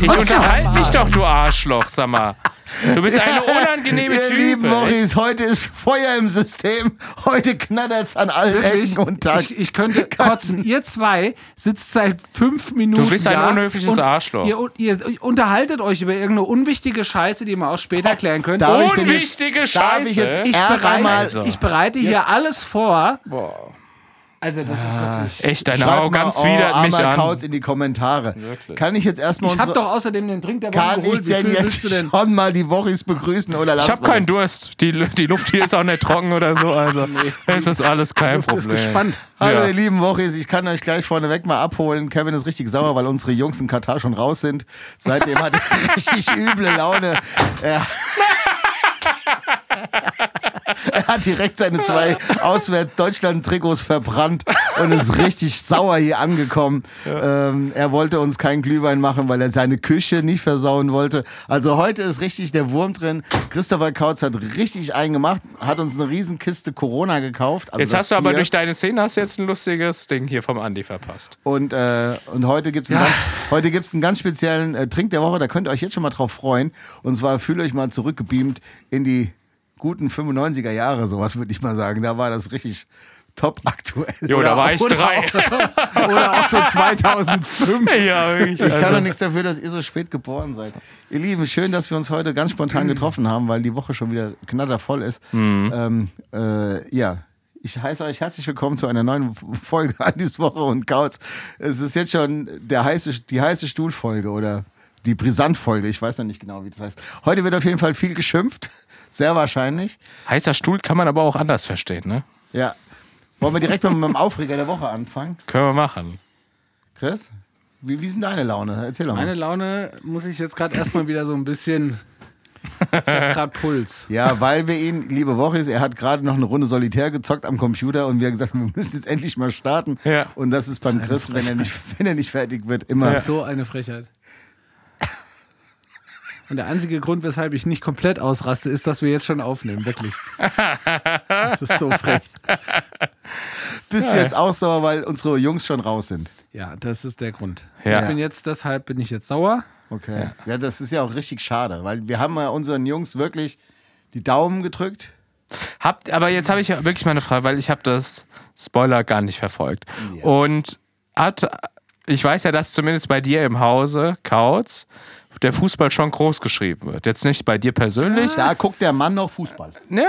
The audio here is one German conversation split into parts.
Ich unterhalte mich doch, du Arschloch, sag mal. Du bist eine unangenehme Ihr lieben Typ. Morris, heute ist Feuer im System. Heute knattert's an allen Wirklich, Ecken und Tagen. ich, ich könnte kotzen. Ihr zwei sitzt seit fünf Minuten Du bist ein da unhöfliches und Arschloch. Ihr, ihr unterhaltet euch über irgendeine unwichtige Scheiße, die man auch später erklären könnt. Darf ich denn jetzt- Unwichtige darf Scheiße. ich jetzt ich, erst bereite, einmal- Also. ich bereite hier alles vor. Boah. Also das ist wirklich... Echt, deine Schreibt Arroganz mal, oh, widert mich an. Kauz in die Kommentare. Kann ich jetzt erstmal Ich habe doch außerdem den Trink der Woche Kann ich geholt. Wie denn jetzt denn? schon mal die Wochis begrüßen oder lass Ich habe keinen Durst. Die, die Luft hier ist auch nicht trocken oder so. Also es ist alles kein Luft ist Problem. gespannt. Hallo Ja. ihr lieben Wochis, ich kann euch gleich vorneweg mal abholen. Kevin ist richtig sauer, weil unsere Jungs in Katar schon raus sind. Seitdem hat er richtig üble Laune. Er hat direkt seine zwei Auswärts-Deutschland-Trikots verbrannt und ist richtig sauer hier angekommen. Ähm, er wollte uns keinen Glühwein machen, weil er seine Küche nicht versauen wollte. Also heute ist richtig der Wurm drin. Christopher Kautz hat richtig eingemacht, hat uns eine riesen Kiste Corona gekauft. Also Jetzt hast du aber Bier. durch deine Szene hast du jetzt ein lustiges Ding hier vom Andi verpasst. Und, äh, und heute gibt es einen, ganz, heute gibt's einen ganz speziellen äh, Trink der Woche, da könnt ihr euch jetzt schon mal drauf freuen. Und zwar fühlt euch mal zurückgebeamt in die guten 95er Jahre, sowas würde ich mal sagen. Da war das richtig top aktuell. Jo, da war ich oder drei. Oder auch so 2005. ja, wirklich. Ich kann Also, doch nichts dafür, dass ihr so spät geboren seid. Ihr Lieben, schön, dass wir uns heute ganz spontan getroffen haben, weil die Woche schon wieder knattervoll ist. Ähm, äh, ja, ich heiße euch herzlich willkommen zu einer neuen Folge Andis Woche und Kauz. Es ist jetzt schon der heiße, die heiße Stuhlfolge oder die Brisantfolge. Ich weiß noch nicht genau, wie das heißt. Heute wird auf jeden Fall viel geschimpft. Sehr wahrscheinlich. heißer Stuhl kann man aber auch anders verstehen, ne? Ja. Wollen wir direkt mal mit dem Aufreger der Woche anfangen? Können wir machen. Chris? Wie, wie ist denn deine Laune? Erzähl doch mal. Meine Laune muss ich jetzt gerade erstmal wieder so ein bisschen. Ich habe gerade Puls. Ja, weil wir ihn, liebe Wochis, er hat gerade noch eine Runde Solitär gezockt am Computer und wir haben gesagt, wir müssen jetzt endlich mal starten. Ja. Und das ist beim Chris, wenn er, nicht, wenn er nicht fertig wird, immer. Das ist so eine Frechheit. Und der einzige Grund, weshalb ich nicht komplett ausraste, ist, dass wir jetzt schon aufnehmen, wirklich. Das ist so frech. Bist du jetzt auch sauer, weil unsere Jungs schon raus sind? Ja, das ist der Grund. Ja. Ich bin jetzt, deshalb bin ich jetzt sauer. Okay. Ja. das ist ja auch richtig schade, weil wir haben ja unseren Jungs wirklich die Daumen gedrückt. Habt, aber jetzt habe ich ja wirklich mal eine Frage, weil ich habe das Spoiler gar nicht verfolgt. Und hat, ich weiß ja, dass zumindest bei dir im Hause, Kautz, der Fußball schon groß geschrieben wird. Jetzt nicht bei dir persönlich. Da guckt der Mann noch Fußball. Ja,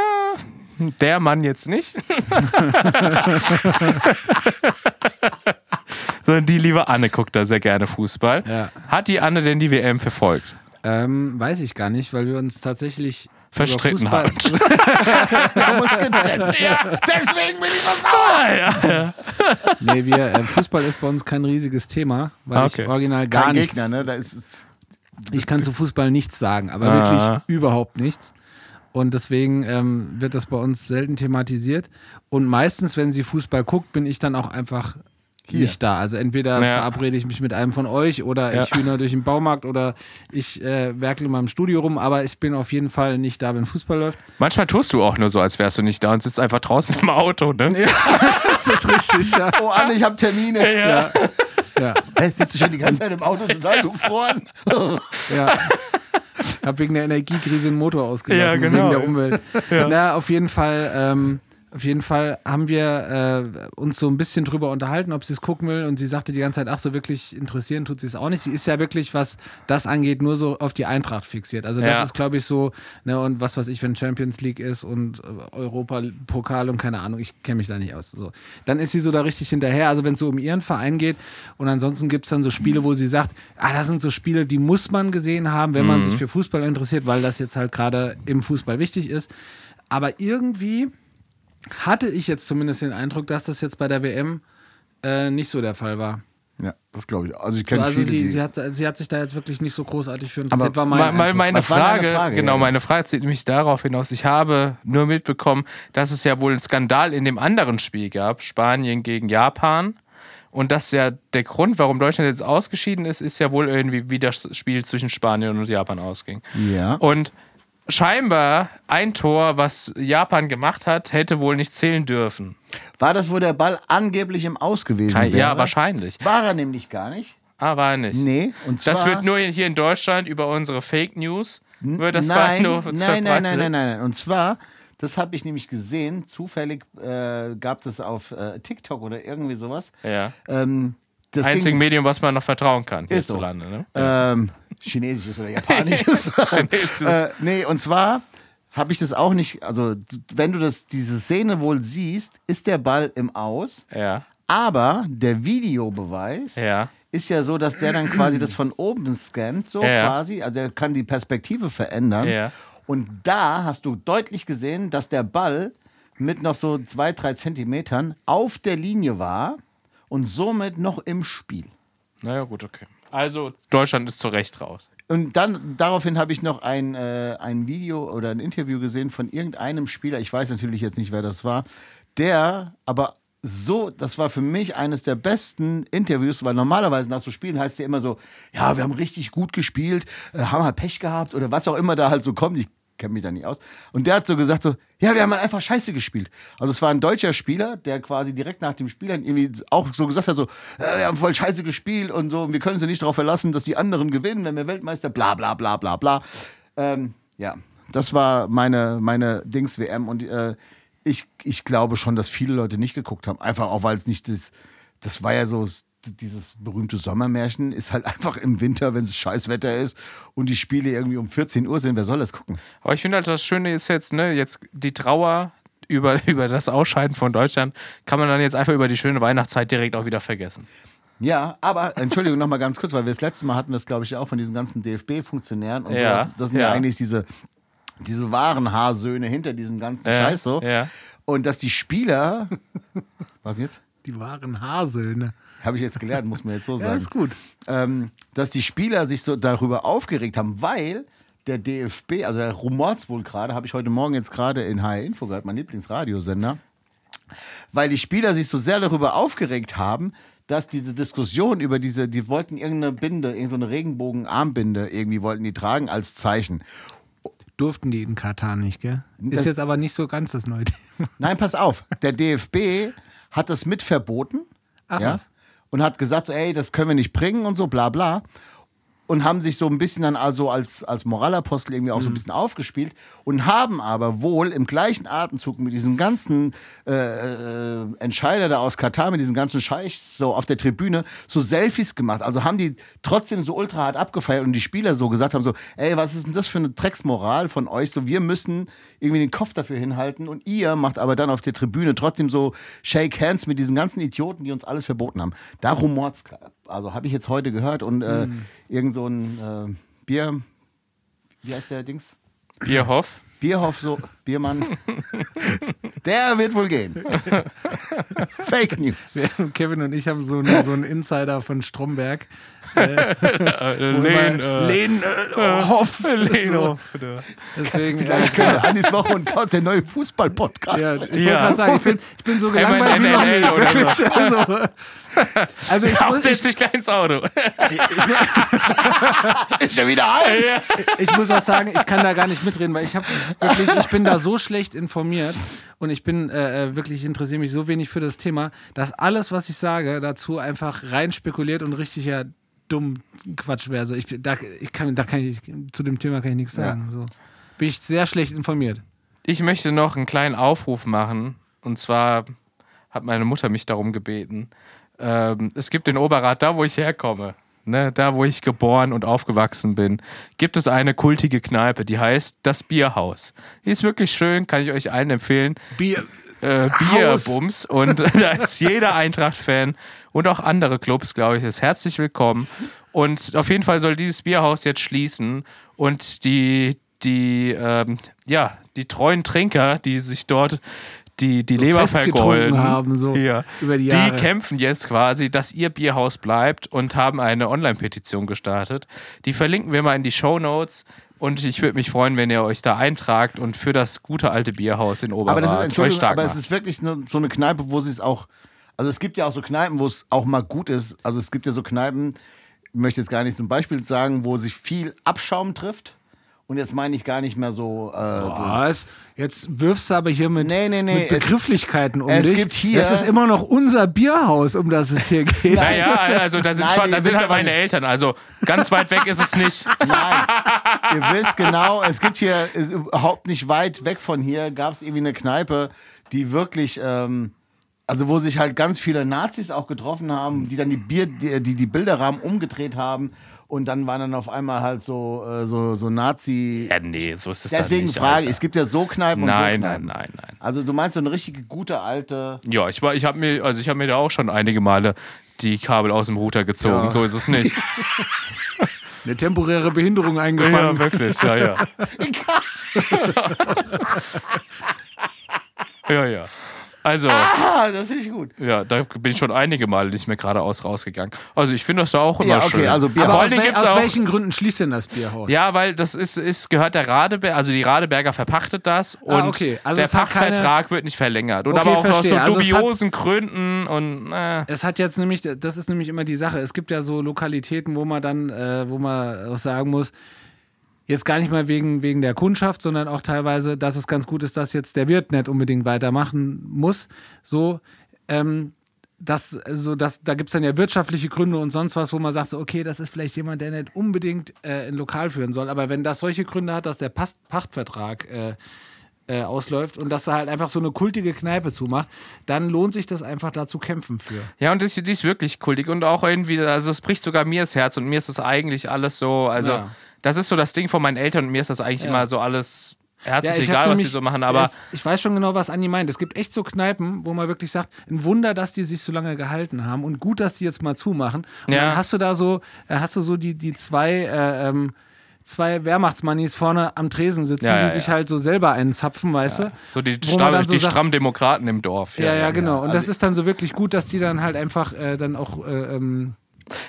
der Mann jetzt nicht. Sondern die liebe Anne guckt da sehr gerne Fußball. Ja. Hat die Anne denn die WM verfolgt? Ähm, weiß ich gar nicht, weil wir uns tatsächlich Verstritten über Fußball- haben. Wir haben uns getrennt. ja, deswegen bin ich so sauer. Nee, wir, äh, Fußball ist bei uns kein riesiges Thema, weil Okay. ich original gar Kein nichts. Gegner, ne? Da ist es. Ich kann zu Fußball nichts sagen, aber Ah. wirklich überhaupt nichts. Und deswegen ähm, wird das bei uns selten thematisiert. Und meistens, wenn sie Fußball guckt, bin ich dann auch einfach Hier. nicht da. Also entweder Ja. verabrede ich mich mit einem von euch oder Ja. ich hühner durch den Baumarkt oder ich äh, werkle in meinem Studio rum, aber ich bin auf jeden Fall nicht da, wenn Fußball läuft. Manchmal tust du auch nur so, als wärst du nicht da und sitzt einfach draußen im Auto, ne? Das ist richtig, ja. Oh, Anne, ich habe Termine. ja. Ja. Jetzt sitzt du schon die ganze Zeit im Auto total gefroren. Ja. Hab wegen der Energiekrise den Motor ausgelassen, Ja, genau. wegen der Umwelt. Na, auf jeden Fall, ähm, auf jeden Fall haben wir äh, uns so ein bisschen drüber unterhalten, ob sie es gucken will. Und sie sagte die ganze Zeit, ach so wirklich interessieren tut sie es auch nicht. Sie ist ja wirklich, was das angeht, nur so auf die Eintracht fixiert. Also das Ja. ist, glaube ich, so, ne, und was weiß ich, wenn Champions League ist und äh, Europa-Pokal und keine Ahnung, ich kenne mich da nicht aus. So. Dann ist sie so da richtig hinterher. Also wenn es so um ihren Verein geht und ansonsten gibt es dann so Spiele, wo sie sagt, ah, das sind so Spiele, die muss man gesehen haben, wenn man sich für Fußball interessiert, weil das jetzt halt gerade im Fußball wichtig ist. Aber irgendwie hatte ich jetzt zumindest den Eindruck, dass das jetzt bei der WM äh, nicht so der Fall war. Ja, das glaube ich. Also ich kenne Also viele, sie, sie, hat, sie hat sich da jetzt wirklich nicht so großartig für interessiert. Aber war mein meine war deine Frage, Frage? genau, Ja. meine Frage zieht nämlich darauf hinaus. Ich habe nur mitbekommen, dass es ja wohl einen Skandal in dem anderen Spiel gab, Spanien gegen Japan, Und das ist ja der Grund, warum Deutschland jetzt ausgeschieden ist, ist ja wohl irgendwie, wie das Spiel zwischen Spanien und Japan ausging. Ja. Und scheinbar ein Tor, was Japan gemacht hat, hätte wohl nicht zählen dürfen. War das, wo der Ball angeblich im Aus gewesen wäre? Ja, wahrscheinlich. War er nämlich gar nicht. Aber nicht. Nee, und zwar. Das wird nur hier in Deutschland über unsere Fake News. Wird das nein, nur nein, nein, nein, nein, nein, nein. Und zwar, das habe ich nämlich gesehen, zufällig äh, gab es auf äh, TikTok oder irgendwie sowas. Ja. Ähm, das Einzige Ding, Medium, was man noch vertrauen kann Ist so. hierzulande. Ne? ähm, Chinesisches oder Japanisches. Chinesisches. äh, nee, und zwar habe ich das auch nicht, also wenn du das, diese Szene wohl siehst, ist der Ball im Aus, Ja, aber der Videobeweis ja. ist ja so, dass der dann quasi das von oben scannt, so Ja. quasi, also der kann die Perspektive verändern. Ja. Und da hast du deutlich gesehen, dass der Ball mit noch so zwei, drei Zentimetern auf der Linie war und somit noch im Spiel. Naja, gut, okay. Also, Deutschland ist zu Recht raus. Und dann daraufhin habe ich noch ein, äh, ein Video oder ein Interview gesehen von irgendeinem Spieler, ich weiß natürlich jetzt nicht, wer das war, der aber so, das war für mich eines der besten Interviews, weil normalerweise nach so Spielen heißt ja immer so, ja, wir haben richtig gut gespielt, äh, haben halt Pech gehabt oder was auch immer da halt so kommt. Ich kenne mich da nicht aus. Und der hat so gesagt so, ja, wir haben halt einfach scheiße gespielt. Also es war ein deutscher Spieler, der quasi direkt nach dem Spiel dann irgendwie auch so gesagt hat so, äh, wir haben voll scheiße gespielt und so, und wir können uns nicht darauf verlassen, dass die anderen gewinnen, wenn wir Weltmeister, bla bla bla bla bla. Ähm, ja, das war meine, meine Dings-WM und äh, ich, ich glaube schon, dass viele Leute nicht geguckt haben. Einfach auch, weil es nicht das, das war ja so, dieses berühmte Sommermärchen ist halt einfach im Winter, wenn es Scheißwetter ist und die Spiele irgendwie um 14 Uhr sind. Wer soll das gucken? Aber ich finde halt, das Schöne ist jetzt, ne, jetzt die Trauer über, über das Ausscheiden von Deutschland kann man dann jetzt einfach über die schöne Weihnachtszeit direkt auch wieder vergessen. Ja, aber Entschuldigung noch mal ganz kurz, weil wir das letzte Mal hatten wir es, glaube ich, auch von diesen ganzen DFB-Funktionären und Ja, sowas. Das sind ja, ja. eigentlich diese, diese wahren Haarsöhne hinter diesem ganzen Ja, Scheiß so. ja. Und dass die Spieler. Was jetzt? Die wahren Haarsöhne. Habe ich jetzt gelernt, muss man jetzt so Ja, sagen. ist gut. ähm, dass die Spieler sich so darüber aufgeregt haben, weil der DFB, also der rumort's wohl gerade, habe ich heute Morgen jetzt gerade in HR Info gehört, mein Lieblingsradiosender, weil die Spieler sich so sehr darüber aufgeregt haben, dass diese Diskussion über diese, die wollten irgendeine Binde, irgendeine Regenbogenarmbinde irgendwie wollten die tragen als Zeichen. Durften die in Katar nicht, gell? Das- Ist jetzt aber nicht so ganz das neue Thema. Nein, pass auf, der DFB hat das mit verboten. Ach ja, was. und hat gesagt, ey, das können wir nicht bringen und so, bla bla. Und haben sich so ein bisschen dann also als, als Moralapostel irgendwie auch so ein bisschen aufgespielt und haben aber wohl im gleichen Atemzug mit diesen ganzen äh, äh, Entscheider da aus Katar, mit diesen ganzen Scheichs so auf der Tribüne so Selfies gemacht. Also haben die trotzdem so ultra hart abgefeiert und die Spieler so gesagt haben so, ey, was ist denn das für eine Drecksmoral von euch? So, wir müssen irgendwie den Kopf dafür hinhalten und ihr macht aber dann auf der Tribüne trotzdem so Shake Hands mit diesen ganzen Idioten, die uns alles verboten haben. Da rumort's klar. Also habe ich jetzt heute gehört und äh, irgend so ein äh, Bier, wie heißt der Dings? Bierhoff. Bierhoff, so, Biermann. der wird wohl gehen. Fake News. Kevin und ich haben so einen, so einen Insider von Stromberg. Äh, Lehn, äh, Lehn äh, Hoff. Lehn So. Hoff, bitte. Deswegen, Vielleicht äh, können wir Anis Woche und Kautz, der neue Fußball-Podcast. ja, ich wollte Ja. gerade sagen, ich bin, ich bin so gelangweilt wie noch nie. Also, also ich, ich, gleich ins Auto. ist ja wieder ein. ich muss auch sagen, ich kann da gar nicht mitreden, weil ich habe wirklich, ich bin da so schlecht informiert und ich bin äh, äh, wirklich, ich interessiere mich so wenig für das Thema, dass alles, was ich sage, dazu einfach rein spekuliert und richtig ja dumm Quatsch wäre. Also ich, da, ich kann, da kann ich, zu dem Thema kann ich nichts sagen. So. Bin ich sehr schlecht informiert. Ich möchte noch einen kleinen Aufruf machen. Und zwar hat meine Mutter mich darum gebeten. Ähm, es gibt in Oberrat, da wo ich herkomme, ne, da wo ich geboren und aufgewachsen bin, gibt es eine kultige Kneipe, die heißt Das Bierhaus. Die ist wirklich schön, kann ich euch allen empfehlen. Bier. äh. Bierbums und da ist jeder Eintracht-Fan und auch andere Clubs, glaube ich, ist herzlich willkommen. Und auf jeden Fall soll dieses Bierhaus jetzt schließen und die, die, ähm, ja, die treuen Trinker, die sich dort die, die Leber festgetrunken vergolden haben, so ja, über die die Jahre. kämpfen jetzt quasi, dass ihr Bierhaus bleibt und haben eine Online-Petition gestartet. Die verlinken wir mal in die Show Notes. Und ich würde mich freuen, wenn ihr euch da eintragt und für das gute alte Bierhaus in Oberrat Aber das ist, Entschuldigung, stark aber es ist wirklich nur so eine Kneipe, wo sie es auch, Also es gibt ja auch so Kneipen, wo es auch mal gut ist. Also es gibt ja so Kneipen, ich möchte jetzt gar nicht zum Beispiel sagen, wo sich viel Abschaum trifft. Und jetzt meine ich gar nicht mehr so. Äh, so Was? Jetzt wirfst du aber hier mit, Nee, nee, nee, mit es- Begrifflichkeit um es dich. gibt hier- Das ist immer noch unser Bierhaus, um das es hier geht. Naja, also da sind Nein, schon, da sind halt aber meine nicht- Eltern. Also ganz weit weg ist es nicht. Nein, ihr wisst genau, es gibt hier, ist überhaupt nicht weit weg von hier, gab es irgendwie eine Kneipe, die wirklich, ähm, also wo sich halt ganz viele Nazis auch getroffen haben, die dann die Bier, die die, die Bilderrahmen umgedreht haben und dann waren dann auf einmal halt so, äh, so, so Nazi. Ja, nee, so ist es Deswegen nicht. frage ich, es gibt ja so Kneipen und so Nein, Kneipen. nein, nein, nein. Also du meinst so eine richtige gute alte. Ja, ich war, ich habe mir, also ich habe mir da auch schon einige Male die Kabel aus dem Router gezogen. Ja. So ist es nicht. Eine temporäre Behinderung eingefangen. ja, wirklich, ja, ja. ja, ja. Also, Ah, das finde ich gut. ja, da bin ich schon einige Male nicht mehr geradeaus rausgegangen. Also ich finde das da auch immer Ja, okay, schön. also Aber aus, wel gibt's aus auch, welchen Gründen schließt denn das Bierhaus? Ja, weil das ist, ist gehört der Radeberger, also die Radeberger verpachtet das und Ah, okay. Also der hat keine- Pachtvertrag wird nicht verlängert. Und Okay, aber auch verstehe. aus so Also es hat- dubiosen Gründen und äh, Es hat jetzt nämlich, das ist nämlich immer die Sache. Es gibt ja so Lokalitäten, wo man dann, äh, wo man auch sagen muss, jetzt gar nicht mal wegen, wegen der Kundschaft, sondern auch teilweise, dass es ganz gut ist, dass jetzt der Wirt nicht unbedingt weitermachen muss. So, ähm, das, so das, da gibt es dann ja wirtschaftliche Gründe und sonst was, wo man sagt, so, okay, das ist vielleicht jemand, der nicht unbedingt äh, ein Lokal führen soll. Aber wenn das solche Gründe hat, dass der Pas Pachtvertrag äh, äh, ausläuft und dass er halt einfach so eine kultige Kneipe zumacht, dann lohnt sich das einfach da zu kämpfen für. Ja, und die ist wirklich kultig und auch irgendwie, also es bricht sogar mir das Herz und mir ist das eigentlich alles so, also Ja. das ist so das Ding von meinen Eltern und mir ist das eigentlich Ja. immer so alles herzlich ich hab egal, was sie nämlich- so machen, aber ich weiß schon genau, was Andi meint. Es gibt echt so Kneipen, wo man wirklich sagt, ein Wunder, dass die sich so lange gehalten haben und gut, dass die jetzt mal zumachen. Und Ja. dann hast du da so, äh, hast du so die, die zwei, äh, ähm, zwei Wehrmachtsmannis vorne am Tresen sitzen, Ja, ja, die sich ja. halt so selber einzapfen, weißt du? so die, Stamm, so die sagt- strammen Demokraten im Dorf. Ja, ja, genau. Und das Also ist dann so wirklich gut, dass die dann halt einfach äh, dann auch äh, ähm,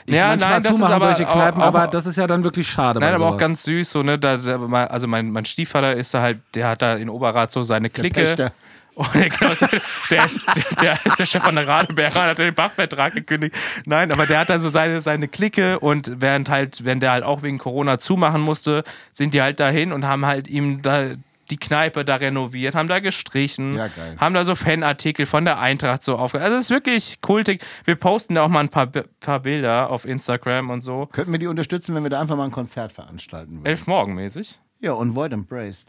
Ja, manchmal nein, das ist zumachen, aber solche auch- Kneipen, auch- aber das ist ja dann wirklich schade. Nein, bei aber auch sowas. ganz süß, so, ne? Da, also mein, mein Stiefvater ist da halt, der hat da in Oberrat so seine Clique. Pächter. Und der, der, ist, der ist der Chef von der Radeberger, hat den Bachvertrag gekündigt. Nein, aber der hat da so seine, seine Clique und während halt, wenn der halt auch wegen Corona zumachen musste, sind die halt dahin und haben halt ihm da die Kneipe da renoviert, haben da gestrichen, Ja, haben da so Fanartikel von der Eintracht so aufge... Also es ist wirklich kultig. Wir posten da auch mal ein paar, paar Bilder auf Instagram und so. Könnten wir die unterstützen, wenn wir da einfach mal ein Konzert veranstalten würden? Elf Morgen mäßig. Ja, und Void Embraced.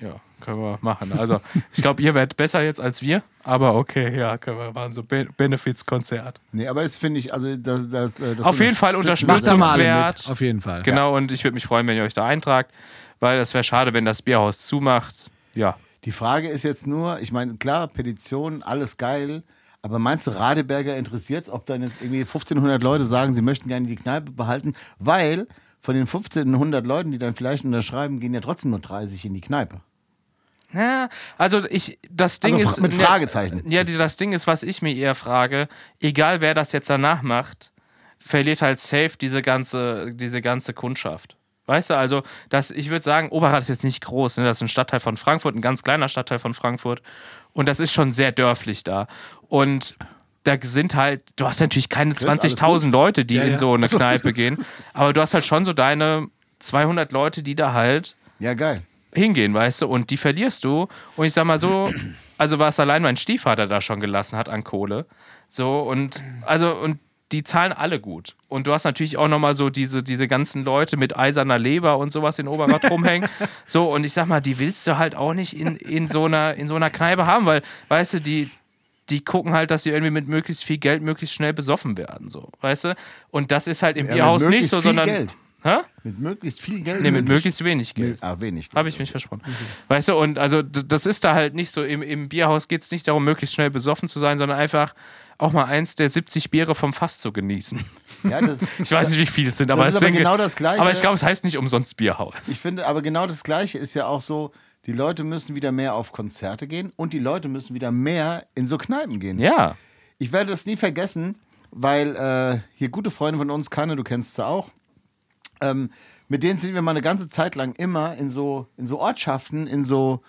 Ja, können wir machen. Also, ich glaube, ihr werdet besser jetzt als wir, aber okay, ja, können wir machen. So Be Benefits-Konzert. Nee, aber das finde ich, also das, das, äh, das Auf jeden Fall mit, auf jeden Fall. Genau, und ich würde mich freuen, wenn ihr euch da eintragt, weil es wäre schade, wenn das Bierhaus zumacht. Ja. Die Frage ist jetzt nur, ich meine, klar, Petition, alles geil, aber meinst du, Radeberger interessiert es, ob dann jetzt irgendwie 1500 Leute sagen, sie möchten gerne die Kneipe behalten? Weil von den 1500 Leuten, die dann vielleicht unterschreiben, gehen ja trotzdem nur 30 in die Kneipe. Ja, also ich, das Ding Also ist. mit Fragezeichen. Ja, das Ding ist, was ich mir eher frage, egal wer das jetzt danach macht, verliert halt safe diese ganze, diese ganze Kundschaft. Weißt du, also, das, ich würde sagen, Oberrad ist jetzt nicht groß, ne? das ist ein Stadtteil von Frankfurt, ein ganz kleiner Stadtteil von Frankfurt. Und das ist schon sehr dörflich da. Und da sind halt, du hast natürlich keine alles gut? 20.000 Leute, die Ja, in ja. so eine. Kneipe gehen. Aber du hast halt schon so deine 200 Leute, die da halt Ja, geil. hingehen, weißt du, und die verlierst du. Und ich sag mal so, also was allein mein Stiefvater da schon gelassen hat an Kohle. So, und also, und die zahlen alle gut. Und du hast natürlich auch nochmal so diese, diese ganzen Leute mit eiserner Leber und sowas in Oberrad rumhängen. So, und ich sag mal, die willst du halt auch nicht in, in, so einer, in so einer Kneipe haben, weil, weißt du, die, die gucken halt, dass sie irgendwie mit möglichst viel Geld möglichst schnell besoffen werden, so, weißt du? Und das ist halt im Ja, Bierhaus nicht so, sondern. Geld. Hä? Mit möglichst viel Geld. Nee, mit möglich. möglichst wenig Geld. Ah, wenig. Habe ich mich versprochen. Weißt du, und also das ist da halt nicht so. Im, im Bierhaus geht es nicht darum, möglichst schnell besoffen zu sein, sondern einfach auch mal eins der 70 Biere vom Fass zu genießen. Ja, das, Ich weiß nicht, wie viel es sind, aber ist es aber sind genau das Gleiche. Aber ich glaube, es heißt nicht umsonst Bierhaus. Ich finde, aber genau das Gleiche ist ja auch so, die Leute müssen wieder mehr auf Konzerte gehen und die Leute müssen wieder mehr in so Kneipen gehen. ja. Ich werde das nie vergessen, weil äh, hier gute Freunde von uns, Kanne, du kennst sie auch, ähm, mit denen sind wir mal eine ganze Zeit lang immer in so, in so Ortschaften, in so,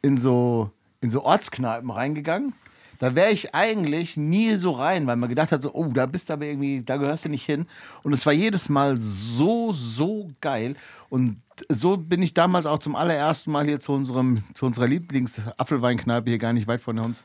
in so, in so Ortskneipen reingegangen. Da wäre ich eigentlich nie so rein, weil man gedacht hat, so, oh, da bist du aber irgendwie, da gehörst du nicht hin. Und es war jedes Mal so, so geil. Und so bin ich damals auch zum allerersten Mal hier zu, unserem, zu unserer Lieblings-Apfelweinkneipe hier gar nicht weit von uns,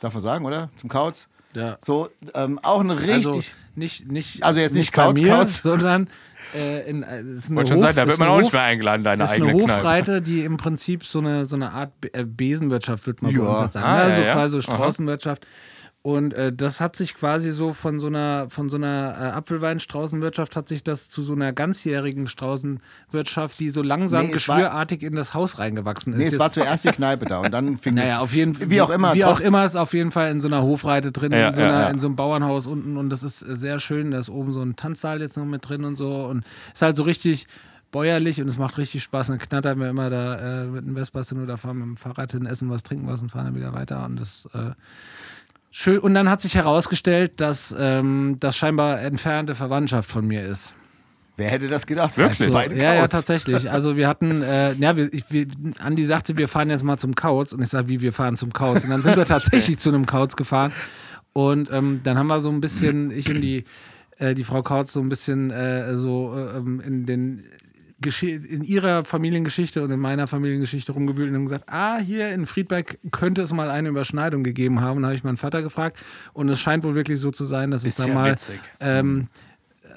darf man sagen, oder? Zum Kauz. Ja. So, ähm, auch eine richtig. Also nicht, nicht, Also jetzt nicht bei Kauz, mir, Kauz. sondern äh, in, äh, es ist eine Wollte schon Hof- sagen, da wird man eine auch nicht mehr eingeladen, deine Das ist eine eigene Kneipe. Hofreite, die im Prinzip so eine, so eine Art äh, Besenwirtschaft, würde man bei Ja. uns jetzt sagen. Ah, ne? ja, so ja. quasi Aha. Und äh, das hat sich quasi so von so einer, von so einer äh, Apfelweinstraußenwirtschaft hat sich das zu so einer ganzjährigen Straußenwirtschaft, die so langsam Nee, es war- geschwürartig in das Haus reingewachsen ist. Nee, es war zuerst die Kneipe da und dann fing naja, auf jeden Fall. Wie auch immer. Wie auch immer ist auf jeden Fall in so einer Hofreite drin, Ja, in, so ja, einer, ja. in so einem Bauernhaus unten und das ist sehr schön. Da ist oben so ein Tanzsaal jetzt noch mit drin und so und ist halt so richtig bäuerlich und es macht richtig Spaß. Dann knattern wir immer da äh, mit dem Vespassen oder fahren mit dem Fahrrad hin, essen was, trinken was und fahren dann wieder weiter und das äh, schön. Und dann hat sich herausgestellt, dass ähm, das scheinbar entfernte Verwandtschaft von mir ist. Wer hätte das gedacht? Wirklich? Beide Ja, ja, tatsächlich. Also wir hatten, äh, ja, wir, ich, wir, Andi sagte, wir fahren jetzt mal zum Kauz und ich sage, wie wir fahren zum Kauz. Und dann sind wir tatsächlich zu einem Kauz gefahren und ähm, dann haben wir so ein bisschen, ich und die, äh, die Frau Kauz so ein bisschen äh, so äh, ähm, in den in ihrer Familiengeschichte und in meiner Familiengeschichte rumgewühlt und haben gesagt, ah, hier in Friedberg könnte es mal eine Überschneidung gegeben haben. Und da habe ich meinen Vater gefragt und es scheint wohl wirklich so zu sein, dass es Ist da ja mal ähm,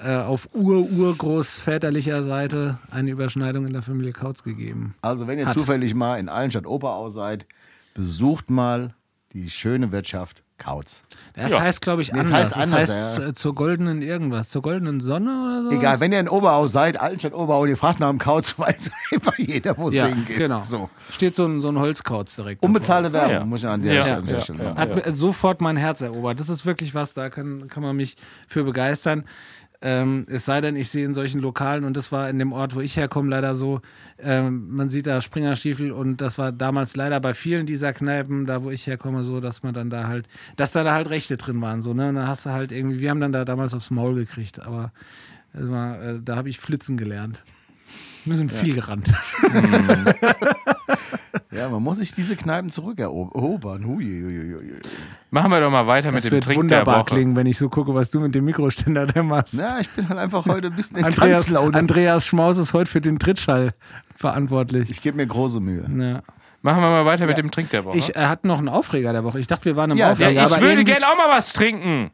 äh, auf ur-urgroßväterlicher Seite eine Überschneidung in der Familie Kautz gegeben. Also, wenn ihr Hat. zufällig mal in Allenstadt Oberau seid, besucht mal die schöne Wirtschaft Kauz. Das Ja. Heißt, glaube ich, anders. heißt Das anders, heißt, ja. äh, zur goldenen irgendwas, zur goldenen Sonne oder so. Egal, wenn ihr in Oberau seid, Allenstadt Oberau, ihr fragt nach dem Kauz, weiß einfach jeder, wo es ja, hingeht. genau. So. Steht so ein, so ein Holzkauz direkt. Unbezahlte Werbung, Ja. muss ich an der Ja. Stelle Ja. Hat sofort mein Herz erobert. Das ist wirklich was, da kann, kann man mich für begeistern. Ähm, es sei denn, ich sehe in solchen Lokalen, und das war in dem Ort, wo ich herkomme, leider so, ähm, man sieht da Springerstiefel und das war damals leider bei vielen dieser Kneipen, da wo ich herkomme, so, dass man dann da halt, dass da, da halt Rechte drin waren, so, ne? Und da hast du halt irgendwie, wir haben dann da damals aufs Maul gekriegt, aber war, äh, da habe ich Flitzen gelernt. Wir sind viel gerannt. Ja, man muss sich diese Kneipen zurückerobern. Hui. Machen wir doch mal weiter Das mit dem Trink der wunderbar Woche. klingen, wenn ich so gucke, was du mit dem Mikroständer da machst. Na, ich bin halt einfach heute ein bisschen in Andreas, Tanzlaune. Andreas Schmaus ist heute für den Trittschall verantwortlich. Ich gebe mir große Mühe. Ja. Machen wir mal weiter mit dem Trink der Woche. Ich äh, hatte noch einen Aufreger der Woche. Ich dachte, wir waren im Ja, ja, Aufreger. ich aber würde gerne auch mal was trinken.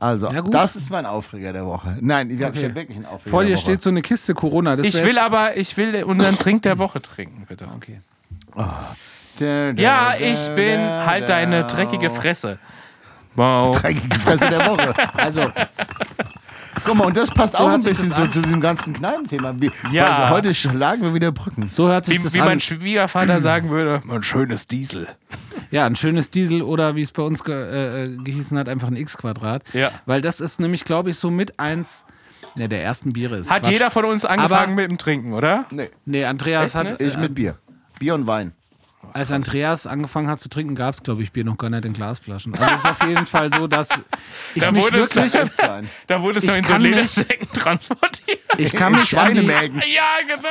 Also, Ja, das ist mein Aufreger der Woche. Nein, wir Okay. haben wirklich einen Aufreger Vor der dir Woche. steht so eine Kiste Corona. Das Ich will aber, ich will unseren Trink der Woche trinken, bitte. Okay. Da, da, Ja, da, ich bin da, halt da. deine dreckige Fresse. Wow. Dreckige Fresse der Woche. Also, Guck mal, und das passt auch ein bisschen das zu, diesem ganzen Kneipenthema. Wie, Ja. Also heute schlagen wir wieder Brücken. so hört sich Wie, das wie an. mein Schwiegervater sagen würde, ein schönes Diesel. Ja, ein schönes Diesel oder wie es bei uns ge äh, äh, gehießen hat, einfach ein X-Quadrat. Ja. Weil das ist nämlich, glaube ich, so mit eins ne, der ersten Biere ist. Hat Quatsch. jeder von uns angefangen Aber- mit dem Trinken, oder? Nee, Nee, Andreas Echt hat. ich äh, mit Bier. Bier und Wein. Als Andreas angefangen hat zu trinken, gab es, glaube ich, Bier noch gar nicht in Glasflaschen. Also es ist auf jeden Fall so, dass ich Da mich wurde es- wirklich. Sein. Da wurde es noch in so Ledersäcken transportiert. Ich kann mich an die. Ja, genau.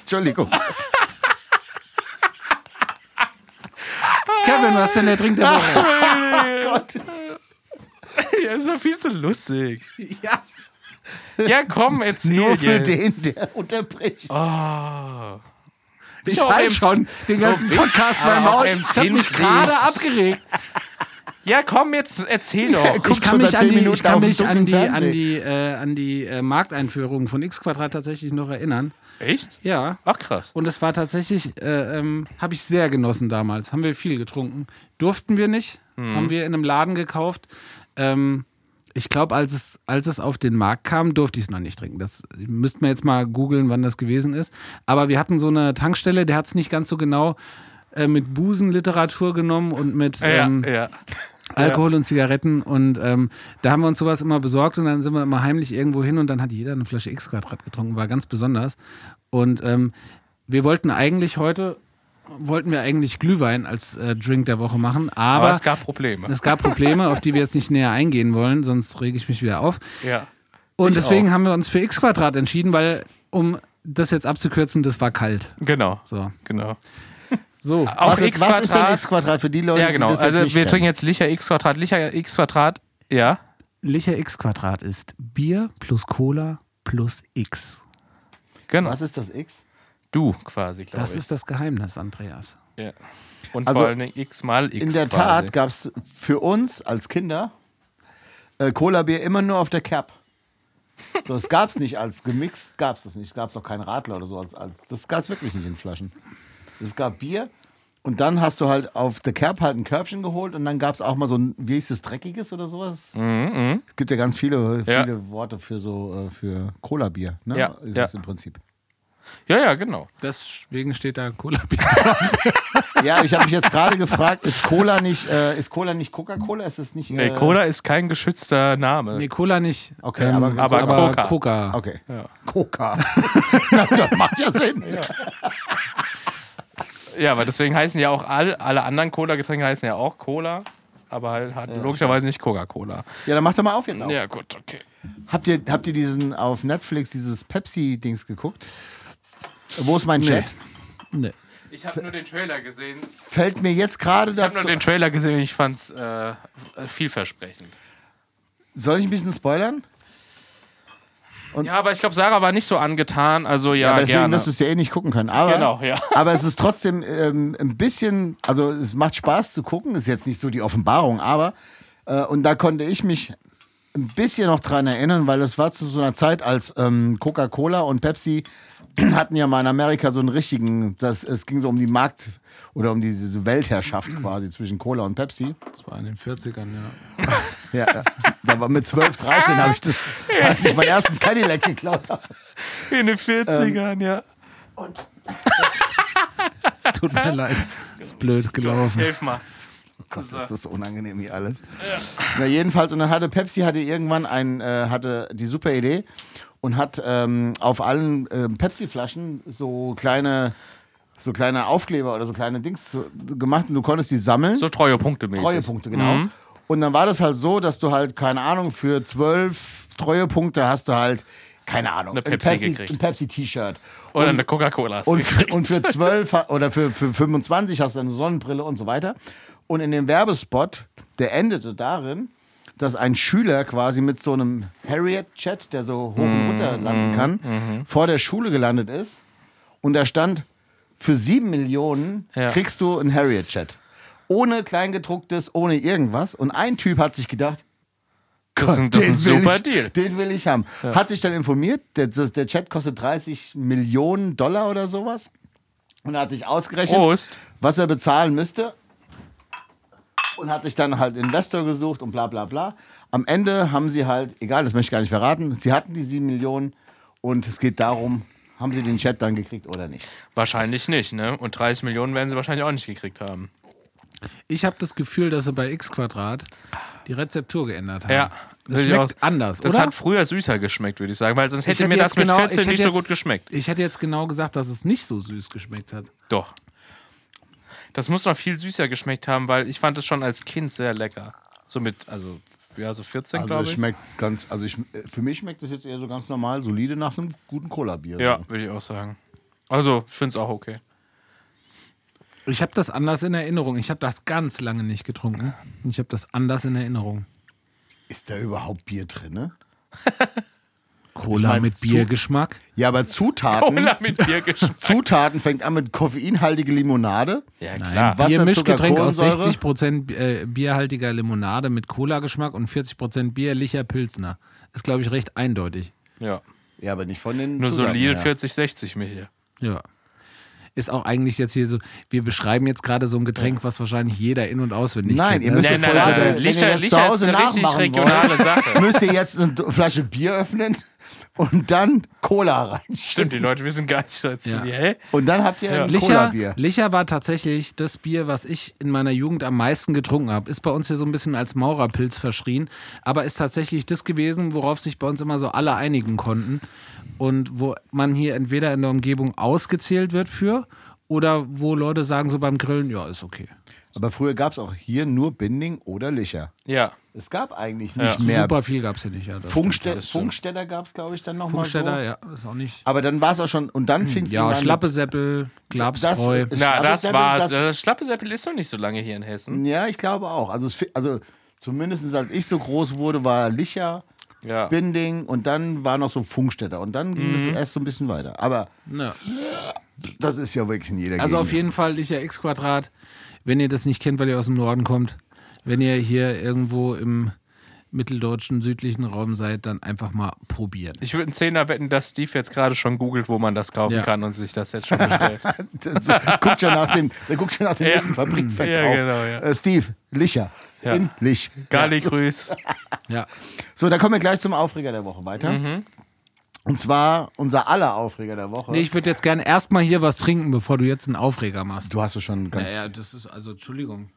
Entschuldigung. Kevin, was ist denn der Trink der Woche? Oh Gott. Ja, ist doch viel zu lustig. ja. Ja, komm, erzähl Nur für jetzt. den, der unterbricht. Oh. Ich halte schon den ganzen Podcast beim Maul. Ich habe mich gerade abgeregt. Ja, komm, jetzt erzähl doch. Guckt Ich kann mich an die, Minuten ich kann mich an die, an die, äh, an die äh, Markteinführung von X Quadrat tatsächlich noch erinnern. Echt? Ja. Ach, krass. Und es war tatsächlich, äh, ähm, habe ich sehr genossen damals. Haben wir viel getrunken. Durften wir nicht. Haben wir in einem Laden gekauft. Ähm, ich glaube, als es, als es auf den Markt kam, durfte ich es noch nicht trinken. Das müssten wir jetzt mal googeln, wann das gewesen ist. Aber wir hatten so eine Tankstelle, der hat es nicht ganz so genau äh, mit Busenliteratur genommen und mit ähm, ja, ja. Alkohol und Zigaretten. Und ähm, da haben wir uns sowas immer besorgt und dann sind wir immer heimlich irgendwo hin und dann hat jeder eine Flasche X-Quadrat getrunken. War ganz besonders. Und ähm, wir wollten eigentlich heute, wollten wir eigentlich Glühwein als äh, Drink der Woche machen, aber, Aber es gab Probleme. es gab Probleme, auf die wir jetzt nicht näher eingehen wollen, sonst rege ich mich wieder auf. Ja. Und deswegen auch. haben wir uns für X-Quadrat entschieden, weil, um das jetzt abzukürzen, das war kalt. Genau. So. Genau. So, Auf was, x was ist denn x Quadrat für die Leute, Ja, genau. die das Also wir kennen? trinken jetzt Licher x Quadrat. Licher x Quadrat, ja. Licher X Quadrat ist Bier plus Cola plus X. Genau. Was ist das X? Du quasi, glaube Das ich. ist das Geheimnis, Andreas. ja. Und Also, vor allen Dingen x mal x In der quasi. Tat gab es für uns als Kinder äh, Cola-Bier immer nur auf der Cap. So, das gab es nicht als gemixt, gab es das nicht. Gab es auch keinen Radler oder so. Als, als, das gab es wirklich nicht in Flaschen. Es gab Bier und dann hast du halt auf der Cap halt ein Körbchen geholt und dann gab es auch mal so ein, wie hieß das, Dreckiges oder sowas? Es gibt ja ganz viele, Ja. viele Worte für so, äh, für Cola-Bier, ne? Ja, Ist ja. es im Prinzip. Ja, ja, genau. Deswegen steht da Cola-Bier. Ja, ich habe mich jetzt gerade gefragt, ist Cola nicht, äh, ist Cola nicht Coca-Cola? Ist es nicht. Nee, äh, Cola ist kein geschützter Name. nee, Cola nicht. Ähm, Okay, aber- aber Coca. Coca. Okay. Ja. Coca. Na, das macht ja Sinn. Ja, aber deswegen heißen ja auch all, alle anderen Cola-Getränke heißen ja auch Cola, aber halt hat logischerweise nicht Coca-Cola. Ja, dann mach doch mal auf jetzt. Auf. Ja, gut, okay. Habt, ihr, habt ihr diesen auf Netflix, dieses Pepsi-Dings geguckt? Wo ist mein Chat? Nee. Ich habe nur den Trailer gesehen. Fällt mir jetzt gerade Ich habe dazu. nur den Trailer gesehen und ich fand's äh, vielversprechend. Soll ich ein bisschen spoilern? Ja, aber ich glaube, Sarah war nicht so angetan, also ja, aber deswegen gerne. wirst du es ja eh nicht gucken können. Aber, Genau, ja. aber es ist trotzdem ähm, ein bisschen, also es macht Spaß zu gucken, ist jetzt nicht so die Offenbarung, aber äh, und da konnte ich mich ein bisschen noch dran erinnern, weil es war zu so einer Zeit, als ähm, Coca-Cola und Pepsi hatten ja mal in Amerika so einen richtigen, das, es ging so um die Markt- oder um diese Weltherrschaft quasi zwischen Cola und Pepsi. Das war in den 40ern, ja. Ja, da war mit 12, 13 habe ich das, als ich meinen ersten Cadillac geklaut habe. In den 40ern, ja. Tut mir leid. Ist blöd gelaufen. Hilf mal. Gott, ist das unangenehm hier alles. Na, jedenfalls, und dann hatte Pepsi hatte irgendwann ein, äh, hatte die super Idee und hat ähm, auf allen ähm, Pepsi-Flaschen so kleine, so kleine Aufkleber oder so kleine Dings gemacht und du konntest die sammeln. So Treuepunkte mäßig. Treuepunkte, genau. Und dann war das halt so, dass du halt, keine Ahnung, für zwölf Treuepunkte hast du halt, keine Ahnung, Eine ein Pepsi Pepsi- gekriegt. ein Pepsi-T-Shirt. Oder eine Coca-Cola. Und und für 12 ha- oder für, für 25 hast du eine Sonnenbrille und so weiter. Und in dem Werbespot, der endete darin, dass ein Schüler quasi mit so einem Harriet-Chat, der so hoch und runter landen kann, vor der Schule gelandet ist. Und da stand, für sieben Millionen Ja. kriegst du einen Harriet-Chat. Ohne Kleingedrucktes, ohne irgendwas. Und ein Typ hat sich gedacht, das ist ein, das ist ein den will super ich, Deal. Den will ich haben. Hat sich dann informiert, der, der Chat kostet 30 Millionen Dollar oder sowas. Und er hat sich ausgerechnet, Prost. was er bezahlen müsste. Und hat sich dann halt Investor gesucht und bla bla bla. Am Ende haben sie halt, egal, das möchte ich gar nicht verraten, sie hatten die 7 Millionen und es geht darum, haben sie den Chat dann gekriegt oder nicht. Wahrscheinlich nicht, ne? Und 30 Millionen werden sie wahrscheinlich auch nicht gekriegt haben. Ich habe das Gefühl, dass sie bei X Quadrat die Rezeptur geändert haben. Ja, Das schmeckt auch- anders, Das oder? hat früher süßer geschmeckt, würde ich sagen, weil sonst hätte hätte mir das jetzt mit genau- 14 ich hätte nicht so jetzt- gut geschmeckt. Ich hätte jetzt genau gesagt, dass es nicht so süß geschmeckt hat. Doch. Das muss noch viel süßer geschmeckt haben, weil ich fand es schon als Kind sehr lecker. So mit, also, ja, so 14, Also glaube es ich. schmeckt ganz, also ich, für mich schmeckt das jetzt eher so ganz normal, solide nach einem guten Cola-Bier. Ja, So. würde ich auch sagen. Also, ich finde es auch okay. Ich habe das anders in Erinnerung. Ich habe das ganz lange nicht getrunken. Ich habe das anders in Erinnerung. Ist da überhaupt Bier drin? Ne? Cola mein, mit zu- Biergeschmack. Ja, aber Zutaten. Cola mit Biergeschmack. Zutaten fängt an mit koffeinhaltige Limonade. Ja, Nein, klar. Wasser, Biermischgetränk Zucker, aus Kohlensäure. 60% äh, bierhaltiger Limonade mit Cola-Geschmack und 40% Bier, Licher, Pilsner. Ist, glaube ich, recht eindeutig. Ja. Ja, aber nicht von den Nur Zutaten solide her. 40, 60 Michi. Ja. Ist auch eigentlich jetzt hier so, wir beschreiben jetzt gerade so ein Getränk, was wahrscheinlich jeder in- und auswendig Nein, kennt. ihr ne? müsst Nein, ja nein, voll nein, wenn nein. ihr Licher- das Licher zu ist Hause eine richtig nachmachen regionale wollt, Sache. Müsst ihr jetzt eine Flasche Bier öffnen und dann Cola rein. Stimmt, die Leute wissen gar nicht dazu. Ja. Hä? Und dann habt ihr ein Licher, Cola-Bier. Licher war tatsächlich das Bier, was ich in meiner Jugend am meisten getrunken habe. Ist bei uns hier so ein bisschen als Maurerpilz verschrien, aber ist tatsächlich das gewesen, worauf sich bei uns immer so alle einigen konnten. Und wo man hier entweder in der Umgebung ausgezählt wird für oder wo Leute sagen so beim Grillen, ja, ist okay. Aber früher gab es auch hier nur Binding oder Licher. Ja. Es gab eigentlich nicht Ja. mehr. Super viel gab es hier nicht. Ja, das Funkste das stimmt. Funkstätter gab es, glaube ich, dann nochmal. Funkstätter, So. ja, ist auch nicht. Aber dann war es auch schon. Und dann fing es Ja, Schlappesäppel, Glabsbräu. Das- Na, das war. das- Das Schlappesäppel ist noch nicht so lange hier in Hessen. Ja, ich glaube auch. Also, es, also zumindest als ich so groß wurde, war Licher, Ja. Binding und dann war noch so Funkstätter. Und dann ging Mhm. es erst so ein bisschen weiter. Aber Ja. das ist ja wirklich in jeder Also auf Gegend. jeden Fall Licher X Quadrat. Wenn ihr das nicht kennt, weil ihr aus dem Norden kommt, wenn ihr hier irgendwo im mitteldeutschen südlichen Raum seid, dann einfach mal probieren. Ich würde einen Zehner wetten, dass Steve jetzt gerade schon googelt, wo man das kaufen Ja. kann und sich das jetzt schon bestellt. Das, guckt schon nach dem, der guckt schon nach dem Ja. nächsten Fabrikverkauf. Ja, genau, ja. Äh, Steve, Licher. Ja. In Lich. Gali Grüß. Ja. So, dann kommen wir gleich zum Aufreger der Woche weiter. Mhm. Und zwar unser aller Aufreger der Woche. Nee, ich würde jetzt gerne erstmal hier was trinken, bevor du jetzt einen Aufreger machst. du hast du schon ganz. Naja, das ist also, Entschuldigung.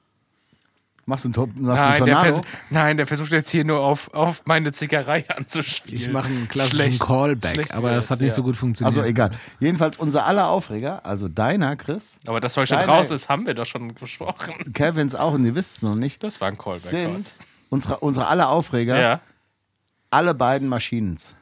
Machst du einen, Top- machst du einen Nein der, Tornado? vers nein, der versucht jetzt hier nur auf, auf meine Zickerei anzuspielen. Ich mache einen klassischen Schlecht. Callback, Schlecht aber das hat nicht ja. so gut funktioniert. Also egal. Jedenfalls unser aller Aufreger, also deiner, Chris, Aber dass heute raus ist, haben wir doch schon besprochen. Kevins auch und ihr wisst es noch nicht, Das war ein Callback. sind unsere, unsere aller Aufreger Ja. alle beiden Maschinens.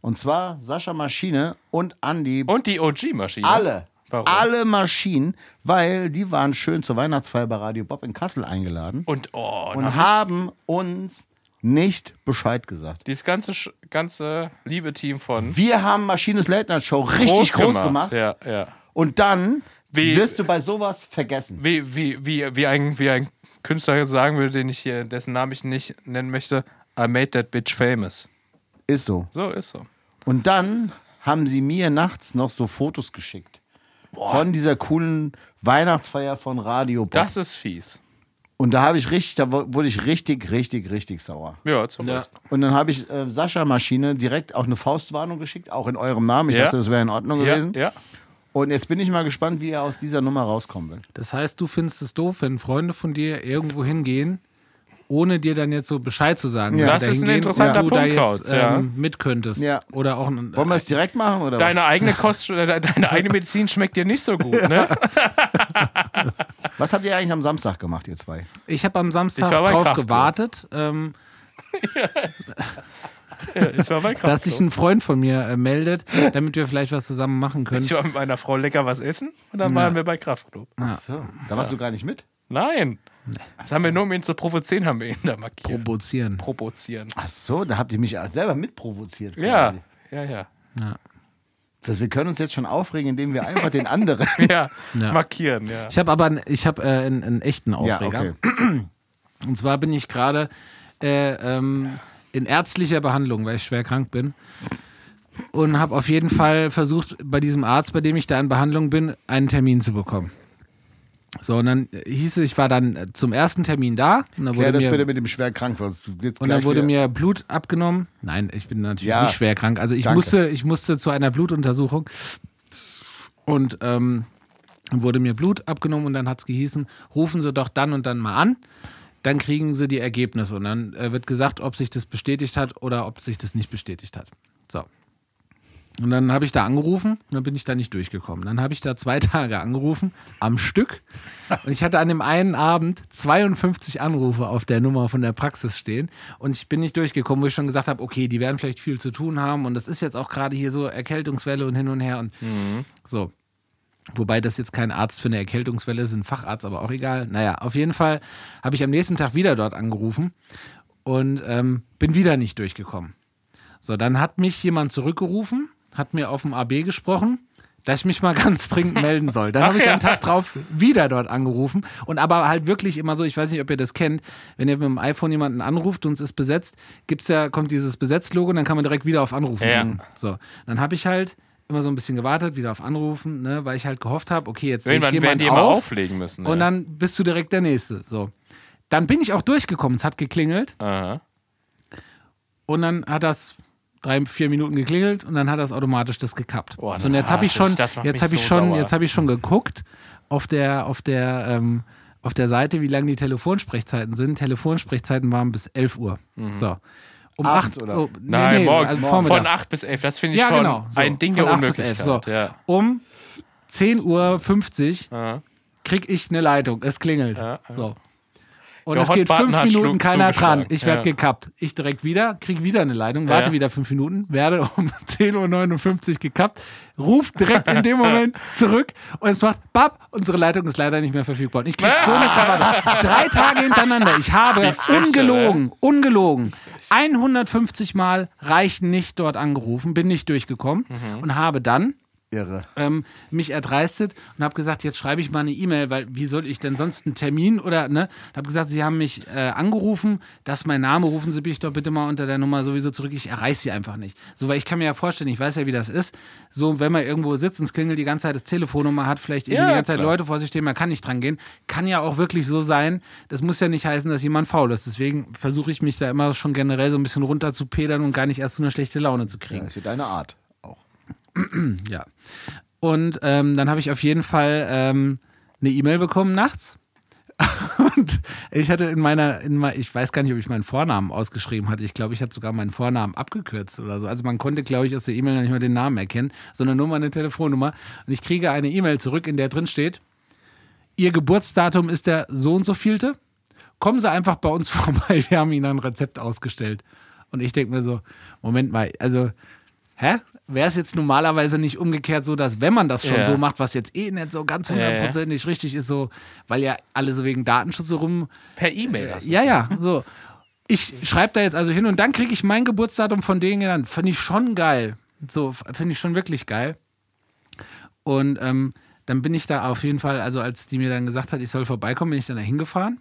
Und zwar Sascha Maschine und Andi. Und die OG-Maschine. alle. Warum? Alle Maschinen, weil die waren schön zur Weihnachtsfeier bei Radio Bob in Kassel eingeladen Und oh, und haben uns nicht Bescheid gesagt. dieses ganze, ganze liebe Team von Wir haben Maschines Late Night Show richtig groß, gemacht. Ja, ja. Und dann Wie- wirst du bei sowas vergessen. Wie, wie, wie, wie, ein, wie ein Künstler sagen würde, den ich hier, dessen Namen ich nicht nennen möchte, I made that bitch famous. Ist so. So ist so. Und dann haben sie mir nachts noch so Fotos geschickt. Von dieser coolen Weihnachtsfeier von Radio Bob. Das ist fies. Und da habe ich richtig, da wu- wurde ich richtig, richtig, richtig sauer. Ja, zum Ja. Und dann habe ich äh, Sascha Maschine direkt auch eine Faustwarnung geschickt, auch in eurem Namen. Ich Ja. dachte, das wäre in Ordnung Ja, gewesen. ja. Und jetzt bin ich mal gespannt, wie er aus dieser Nummer rauskommen will. Das heißt, du findest es doof, wenn Freunde von dir irgendwo hingehen, ohne dir dann jetzt so Bescheid zu sagen. Ja. dass Das ist ein interessanter du da Punkt, jetzt Kautz, ja. ähm, mit könntest. Ja. Oder auch ein, Wollen wir es direkt machen? Oder Deine eigene Kost, de- deine eigene Medizin schmeckt dir nicht so gut, ne? was? was habt ihr eigentlich am Samstag gemacht, ihr zwei? Ich habe am Samstag drauf Kraftklub. gewartet, ähm, Ich war bei dass sich ein Freund von mir äh, meldet, damit wir vielleicht was zusammen machen können. Ich war mit meiner Frau lecker was essen und dann waren wir bei Kraftklub. So. Da warst du gar nicht mit? Nein. Das haben wir nur, um ihn zu provozieren, haben wir ihn da markiert. Provozieren. Provozieren. Ach so, da habt ihr mich selber mitprovoziert. Ja, quasi. ja, ja. Das heißt, wir können uns jetzt schon aufregen, indem wir einfach den anderen. Ja, Ja. markieren, ja. Ich habe aber einen- ich hab, äh, einen, einen echten ja, Aufreger. okay. Und zwar bin ich gerade äh, ähm, in ärztlicher Behandlung, weil ich schwer krank bin. Und habe auf jeden Fall versucht, bei diesem Arzt, bei dem ich da in Behandlung bin, einen Termin zu bekommen. So, und dann hieß es, ich war dann äh, zum ersten Termin da. Und dann Klär wurde das mir, bitte mit dem schwer krank. was und dann wurde wieder- mir Blut abgenommen. Nein, ich bin natürlich Ja. nicht schwer krank. Also ich Danke. musste, ich musste zu einer Blutuntersuchung und ähm, wurde mir Blut abgenommen und dann hat es gehießen, rufen Sie doch dann und dann mal an. Dann kriegen Sie die Ergebnisse und dann äh, wird gesagt, ob sich das bestätigt hat oder ob sich das nicht bestätigt hat. Und dann habe ich da angerufen und dann bin ich da nicht durchgekommen. Dann habe ich da zwei Tage angerufen am Stück und ich hatte an dem einen Abend 52 Anrufe auf der Nummer von der Praxis stehen und ich bin nicht durchgekommen, wo ich schon gesagt habe, okay, die werden vielleicht viel zu tun haben und das ist jetzt auch gerade hier so Erkältungswelle und hin und her und so. Wobei das jetzt kein Arzt für eine Erkältungswelle ist, ein Facharzt, aber auch egal. Naja, auf jeden Fall habe ich am nächsten Tag wieder dort angerufen und ähm, bin wieder nicht durchgekommen. So, dann hat mich jemand zurückgerufen, hat mir auf dem AB gesprochen, dass ich mich mal ganz dringend melden soll. Dann habe ich ja. am Tag drauf wieder dort angerufen und aber halt wirklich immer so, ich weiß nicht, ob ihr das kennt, wenn ihr mit dem iPhone jemanden anruft und es ist besetzt, gibt's ja, kommt dieses Besetzt-Logo und dann kann man direkt wieder auf Anrufen Ja. drücken. So, dann habe ich halt immer so ein bisschen gewartet, wieder auf Anrufen, ne, weil ich halt gehofft habe, okay, jetzt Irgendwann werden jemand die immer auf auflegen müssen. und ja. dann bist du direkt der Nächste. So. Dann bin ich auch durchgekommen, es hat geklingelt Aha. und dann hat das drei, vier Minuten geklingelt und dann hat das automatisch das gekappt. Boah, das und jetzt habe ich schon, jetzt habe ich so schon, sauer. jetzt habe ich schon geguckt auf der, auf der, ähm, auf der Seite, wie lang die Telefonsprechzeiten sind. Telefonsprechzeiten waren bis 11 Uhr. So. Um Abends, 8 oder? Oh, nee, Nein, nee, morgens. also von vormittags. 8 bis 11. Das finde ich Ja, schon genau. So, ein Ding von der 8 bis 11, Unmöglichkeit. so. Ja. Um 10.50 Uhr Aha. krieg ich eine Leitung. Es klingelt. Ja. So. Und es geht fünf Minuten keiner dran. Ich werde Ja. gekappt. Ich direkt wieder, kriege wieder eine Leitung, warte Ja. wieder fünf Minuten, werde um 10.59 Uhr gekappt, ruf direkt in dem Moment zurück und es macht BAP, unsere Leitung ist leider nicht mehr verfügbar. Und ich krieg so eine Krawatte. Drei Tage hintereinander. Ich habe ungelogen, ungelogen, 150 Mal reichen nicht dort angerufen, bin nicht durchgekommen Mhm. und habe dann Irre. ähm, mich erdreistet und habe gesagt, jetzt schreibe ich mal eine E-Mail, weil wie soll ich denn sonst einen Termin oder ne? Habe gesagt, Sie haben mich äh, angerufen, das ist mein Name, rufen Sie mich doch bitte mal unter der Nummer sowieso zurück. Ich erreiche Sie einfach nicht. So, weil ich kann mir ja vorstellen, ich weiß ja, wie das ist. So, wenn man irgendwo sitzt und es klingelt die ganze Zeit das Telefon und man hat vielleicht irgendwie Ja, die ganze Zeit klar. Leute vor sich stehen, man kann nicht dran gehen. Kann ja auch wirklich so sein. Das muss ja nicht heißen, dass jemand faul ist. Deswegen versuche ich mich da immer schon generell so ein bisschen runter zu pedern und gar nicht erst so eine schlechte Laune zu kriegen. Ja, ist ja deine Art. Ja. Und ähm, dann habe ich auf jeden Fall ähm, eine E-Mail bekommen nachts. Und ich hatte in meiner, in mein, ich weiß gar nicht, ob ich meinen Vornamen ausgeschrieben hatte. Ich glaube, ich hatte sogar meinen Vornamen abgekürzt oder so. Also man konnte, glaube ich, aus der E-Mail nicht mal den Namen erkennen, sondern nur meine Telefonnummer. Und ich kriege eine E-Mail zurück, in der drin steht, Ihr Geburtsdatum ist der so und so vielte. Kommen Sie einfach bei uns vorbei, wir haben Ihnen ein Rezept ausgestellt. Und ich denke mir so, Moment mal, also, hä? Wäre es jetzt normalerweise nicht umgekehrt so, dass wenn man das schon Ja. so macht, was jetzt eh nicht so ganz Ja, ja. hundertprozentig richtig ist, so, weil ja alle so wegen Datenschutz so rum Per E-Mail. du ja, ja, so. Ich schreibe da jetzt also hin und dann kriege ich mein Geburtsdatum von denen genannt. Finde ich schon geil. So, finde ich schon wirklich geil. Und ähm, dann bin ich da auf jeden Fall, also als die mir dann gesagt hat, ich soll vorbeikommen, bin ich dann da hingefahren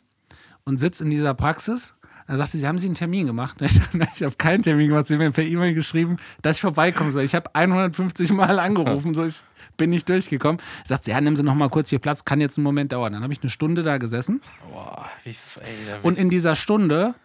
und sitze in dieser Praxis. Da sagte sie, haben Sie einen Termin gemacht? Ich, ich habe keinen Termin gemacht. Sie haben mir per E-Mail geschrieben, dass ich vorbeikommen soll. Ich habe 150 Mal angerufen, so ich bin nicht durchgekommen. Sagt sie, ja, nehmen Sie noch mal kurz hier Platz, kann jetzt einen Moment dauern. Dann habe ich eine Stunde da gesessen. Boah, wie, ey, Und in dieser Stunde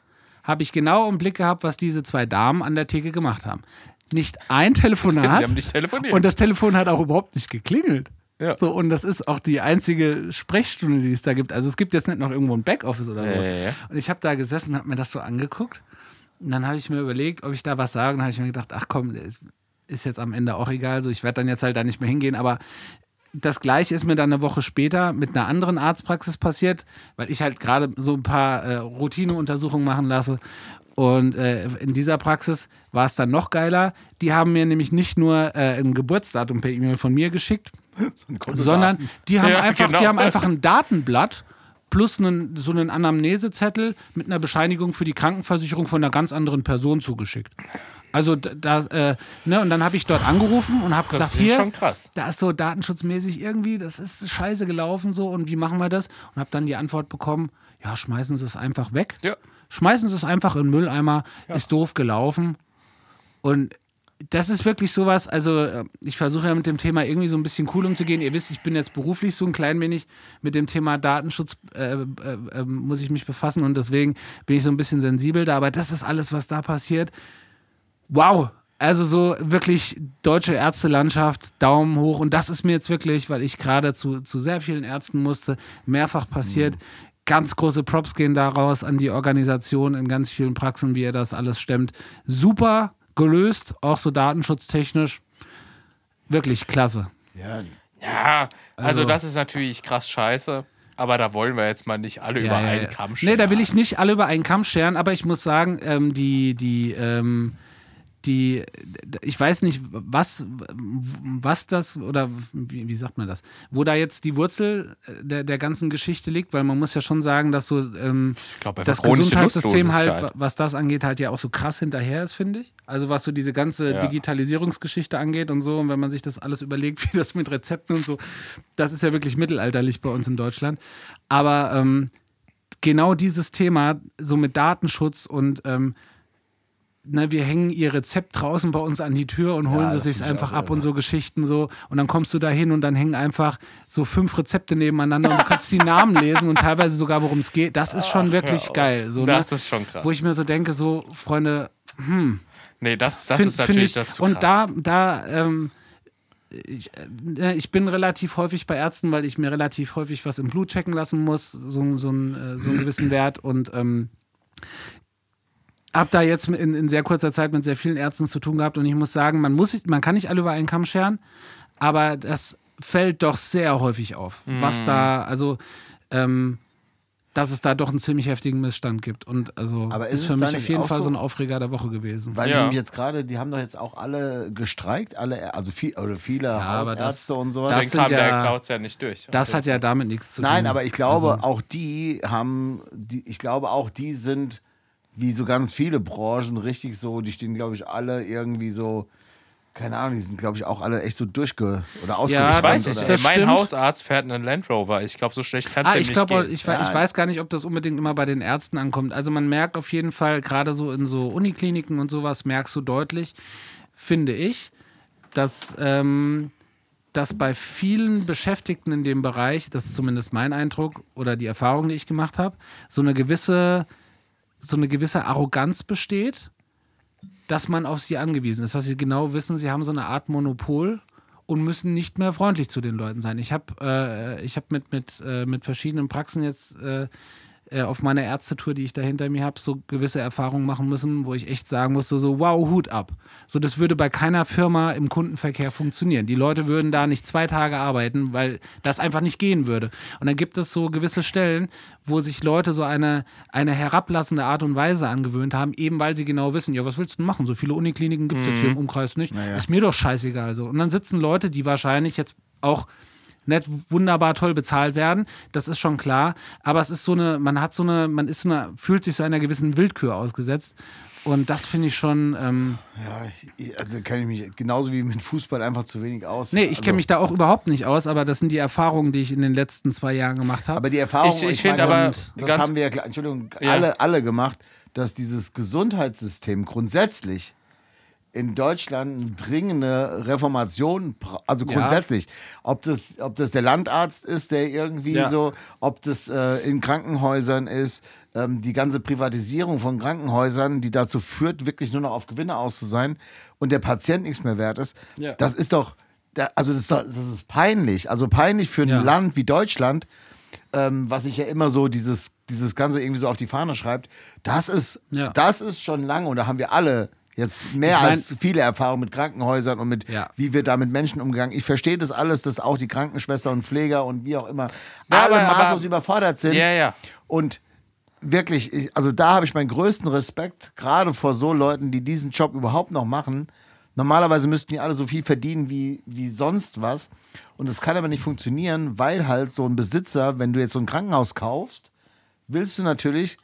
habe ich genau im Blick gehabt, was diese zwei Damen an der Theke gemacht haben. Nicht ein Telefonat. Sie haben nicht telefoniert. Und das Telefon hat auch überhaupt nicht geklingelt. Ja. So, und das ist auch die einzige Sprechstunde, die es da gibt. Also es gibt jetzt nicht noch irgendwo ein Backoffice oder so. Ja. Und ich habe da gesessen und habe mir das so angeguckt. Und dann habe ich mir überlegt, ob ich da was sage. Und dann habe ich mir gedacht, ach komm, ist- ist jetzt am Ende auch egal. So, ich werde dann jetzt halt da nicht mehr hingehen. Aber das gleiche ist mir dann eine Woche später mit einer anderen Arztpraxis passiert, weil ich halt gerade so ein paar äh, Routineuntersuchungen machen lasse. Und äh, in dieser Praxis war es dann noch geiler. Die haben mir nämlich nicht nur äh, ein Geburtsdatum per E-Mail von mir geschickt, sondern die haben, Ja, einfach, genau. die haben einfach ein Datenblatt plus einen, so einen Anamnesezettel mit einer Bescheinigung für die Krankenversicherung von einer ganz anderen Person zugeschickt. Also da, da, äh, ne, und dann habe ich dort angerufen und habe gesagt, hier, schon krass. da ist so datenschutzmäßig irgendwie, das ist scheiße gelaufen so und wie machen wir das? Und habe dann die Antwort bekommen, ja, schmeißen Sie es einfach weg. Ja. Schmeißen Sie es einfach in den Mülleimer, ist doof gelaufen. Und das ist wirklich sowas, also äh, ich versuche ja mit dem Thema irgendwie so ein bisschen cool umzugehen. Ihr wisst, ich bin jetzt beruflich so ein klein wenig mit dem Thema Datenschutz, äh, äh, äh, muss ich mich befassen und deswegen bin ich so ein bisschen sensibel da. Aber das ist alles, was da passiert. Wow! Also so wirklich deutsche Ärztelandschaft, Daumen hoch. Und das ist mir jetzt wirklich, weil ich gerade zu, zu sehr vielen Ärzten musste, mehrfach passiert. Ganz große Props gehen daraus an die Organisation in ganz vielen Praxen, wie ihr das alles stemmt. Super gelöst, auch so datenschutztechnisch. Wirklich klasse. Ja, Ja, also, Also- das ist natürlich krass scheiße. Aber da wollen wir jetzt mal nicht alle über einen Kamm scheren. Nee, da will ich nicht alle über einen Kamm scheren, aber ich muss sagen, ähm, die, die, ähm, die, ich weiß nicht, was, was das, oder wie, wie sagt man das, wo da jetzt die Wurzel äh, der, der ganzen Geschichte liegt, weil man muss ja schon sagen, dass so ähm, Ich einfach das Gesundheitssystem halt, was das angeht, halt ja auch so krass hinterher ist, finde ich. Also was so diese ganze Ja. Digitalisierungsgeschichte angeht und so, und wenn man sich das alles überlegt, wie das mit Rezepten und so, das ist ja wirklich mittelalterlich bei uns in Deutschland. Aber ähm, genau dieses Thema, so mit Datenschutz und ähm, ne, wir hängen ihr Rezept draußen bei uns an die Tür und holen Ja, sie sich einfach ab und so Geschichten so. Und dann kommst du da hin und dann hängen einfach so fünf Rezepte nebeneinander und du kannst die Namen lesen und teilweise sogar, worum es geht. Das ist schon wirklich auf. geil. So, Das ne? ist schon krass. Wo ich mir so denke, so, Freunde, nee, das, das find- ist natürlich ich, das zu Und krass. da, da, ähm, ich, äh, ich bin relativ häufig bei Ärzten, weil ich mir relativ häufig was im Blut checken lassen muss, so, so, einen, äh, so einen gewissen Wert und ähm, habe da jetzt in, in sehr kurzer Zeit mit sehr vielen Ärzten zu tun gehabt und ich muss sagen, man muss, man kann nicht alle über einen Kamm scheren, aber das fällt doch sehr häufig auf, was Mhm. da, also ähm, dass es da doch einen ziemlich heftigen Missstand gibt. Und also Aber ist ist für mich auf jeden Fall so so- ein Aufreger der Woche gewesen. Weil Ja. die jetzt gerade, die haben doch jetzt auch alle gestreikt, alle, also viel, oder viele aber das- Hausärzte und sowas. das Deswegen sind kam der ja- Kauz ja nicht durch. Das hat ja damit nichts zu tun. Nein, aber ich glaube, Also, auch die haben, die, ich glaube, auch die sind, wie so ganz viele Branchen, richtig so, die stehen, glaube ich, alle irgendwie so, keine Ahnung, die sind, glaube ich, auch alle echt so durchge- oder ausgegangen. Ich weiß nicht, ey, mein stimmt. Hausarzt fährt einen Land Rover. Ich glaube, so schlecht kann es Ah, ich nicht glaube, gehen. ich, Ja. ich weiß gar nicht, ob das unbedingt immer bei den Ärzten ankommt. Also man merkt auf jeden Fall, gerade so in so Unikliniken und sowas, merkst du deutlich, finde ich, dass, ähm, dass bei vielen Beschäftigten in dem Bereich, das ist zumindest mein Eindruck oder die Erfahrung, die ich gemacht habe, so eine gewisse, so eine gewisse Arroganz besteht, dass man auf sie angewiesen ist, dass sie genau wissen, sie haben so eine Art Monopol und müssen nicht mehr freundlich zu den Leuten sein. Ich habe äh, hab mit, mit, äh, mit verschiedenen Praxen jetzt äh, äh, auf meiner Ärztetour, die ich da hinter mir habe, so gewisse Erfahrungen machen müssen, wo ich echt sagen musste, so wow, Hut ab. So, das würde bei keiner Firma im Kundenverkehr funktionieren. Die Leute würden da nicht zwei Tage arbeiten, weil das einfach nicht gehen würde. Und dann gibt es so gewisse Stellen, wo sich Leute so eine, eine herablassende Art und Weise angewöhnt haben, eben weil sie genau wissen, ja, was willst du denn machen? So viele Unikliniken gibt es jetzt hier im Umkreis nicht. Ist mir doch scheißegal so. Und dann sitzen Leute, die wahrscheinlich jetzt auch nicht wunderbar toll bezahlt werden, das ist schon klar, aber es ist so eine, man hat so eine, man ist so eine, fühlt sich so einer gewissen Willkür ausgesetzt und das finde ich schon, ähm, Ja, ich, also kenne ich mich genauso wie mit Fußball einfach zu wenig aus. nee, ich also, kenne mich da auch überhaupt nicht aus, aber das sind die Erfahrungen, die ich in den letzten zwei Jahren gemacht habe. Aber die Erfahrung, Ich- ich meine, finde aber das, das ganz- haben wir, ja Entschuldigung, Ja. alle, alle gemacht, dass dieses Gesundheitssystem grundsätzlich in Deutschland eine dringende Reformation, also Ja. grundsätzlich, ob das, ob das der Landarzt ist, der irgendwie Ja. so, ob das äh, in Krankenhäusern ist, ähm, die ganze Privatisierung von Krankenhäusern, die dazu führt, wirklich nur noch auf Gewinne aus zu sein und der Patient nichts mehr wert ist, Ja. das ist doch, also das ist, doch, das ist peinlich, also peinlich für ein Ja. Land wie Deutschland, ähm, was sich ja immer so dieses, dieses Ganze irgendwie so auf die Fahne schreibt, das ist, Ja. das ist schon lange und da haben wir alle jetzt mehr Ich mein- als viele Erfahrungen mit Krankenhäusern und mit Ja. wie wir da mit Menschen umgegangen. Ich verstehe das alles, dass auch die Krankenschwester und Pfleger und wie auch immer Ja, alle aber- aber- maßlos überfordert sind. Ja, ja. Und wirklich, ich- also da habe ich meinen größten Respekt, gerade vor so Leuten, die diesen Job überhaupt noch machen. Normalerweise müssten die alle so viel verdienen wie, wie sonst was. Und das kann aber nicht funktionieren, weil halt so ein Besitzer, wenn du jetzt so ein Krankenhaus kaufst, willst du natürlich,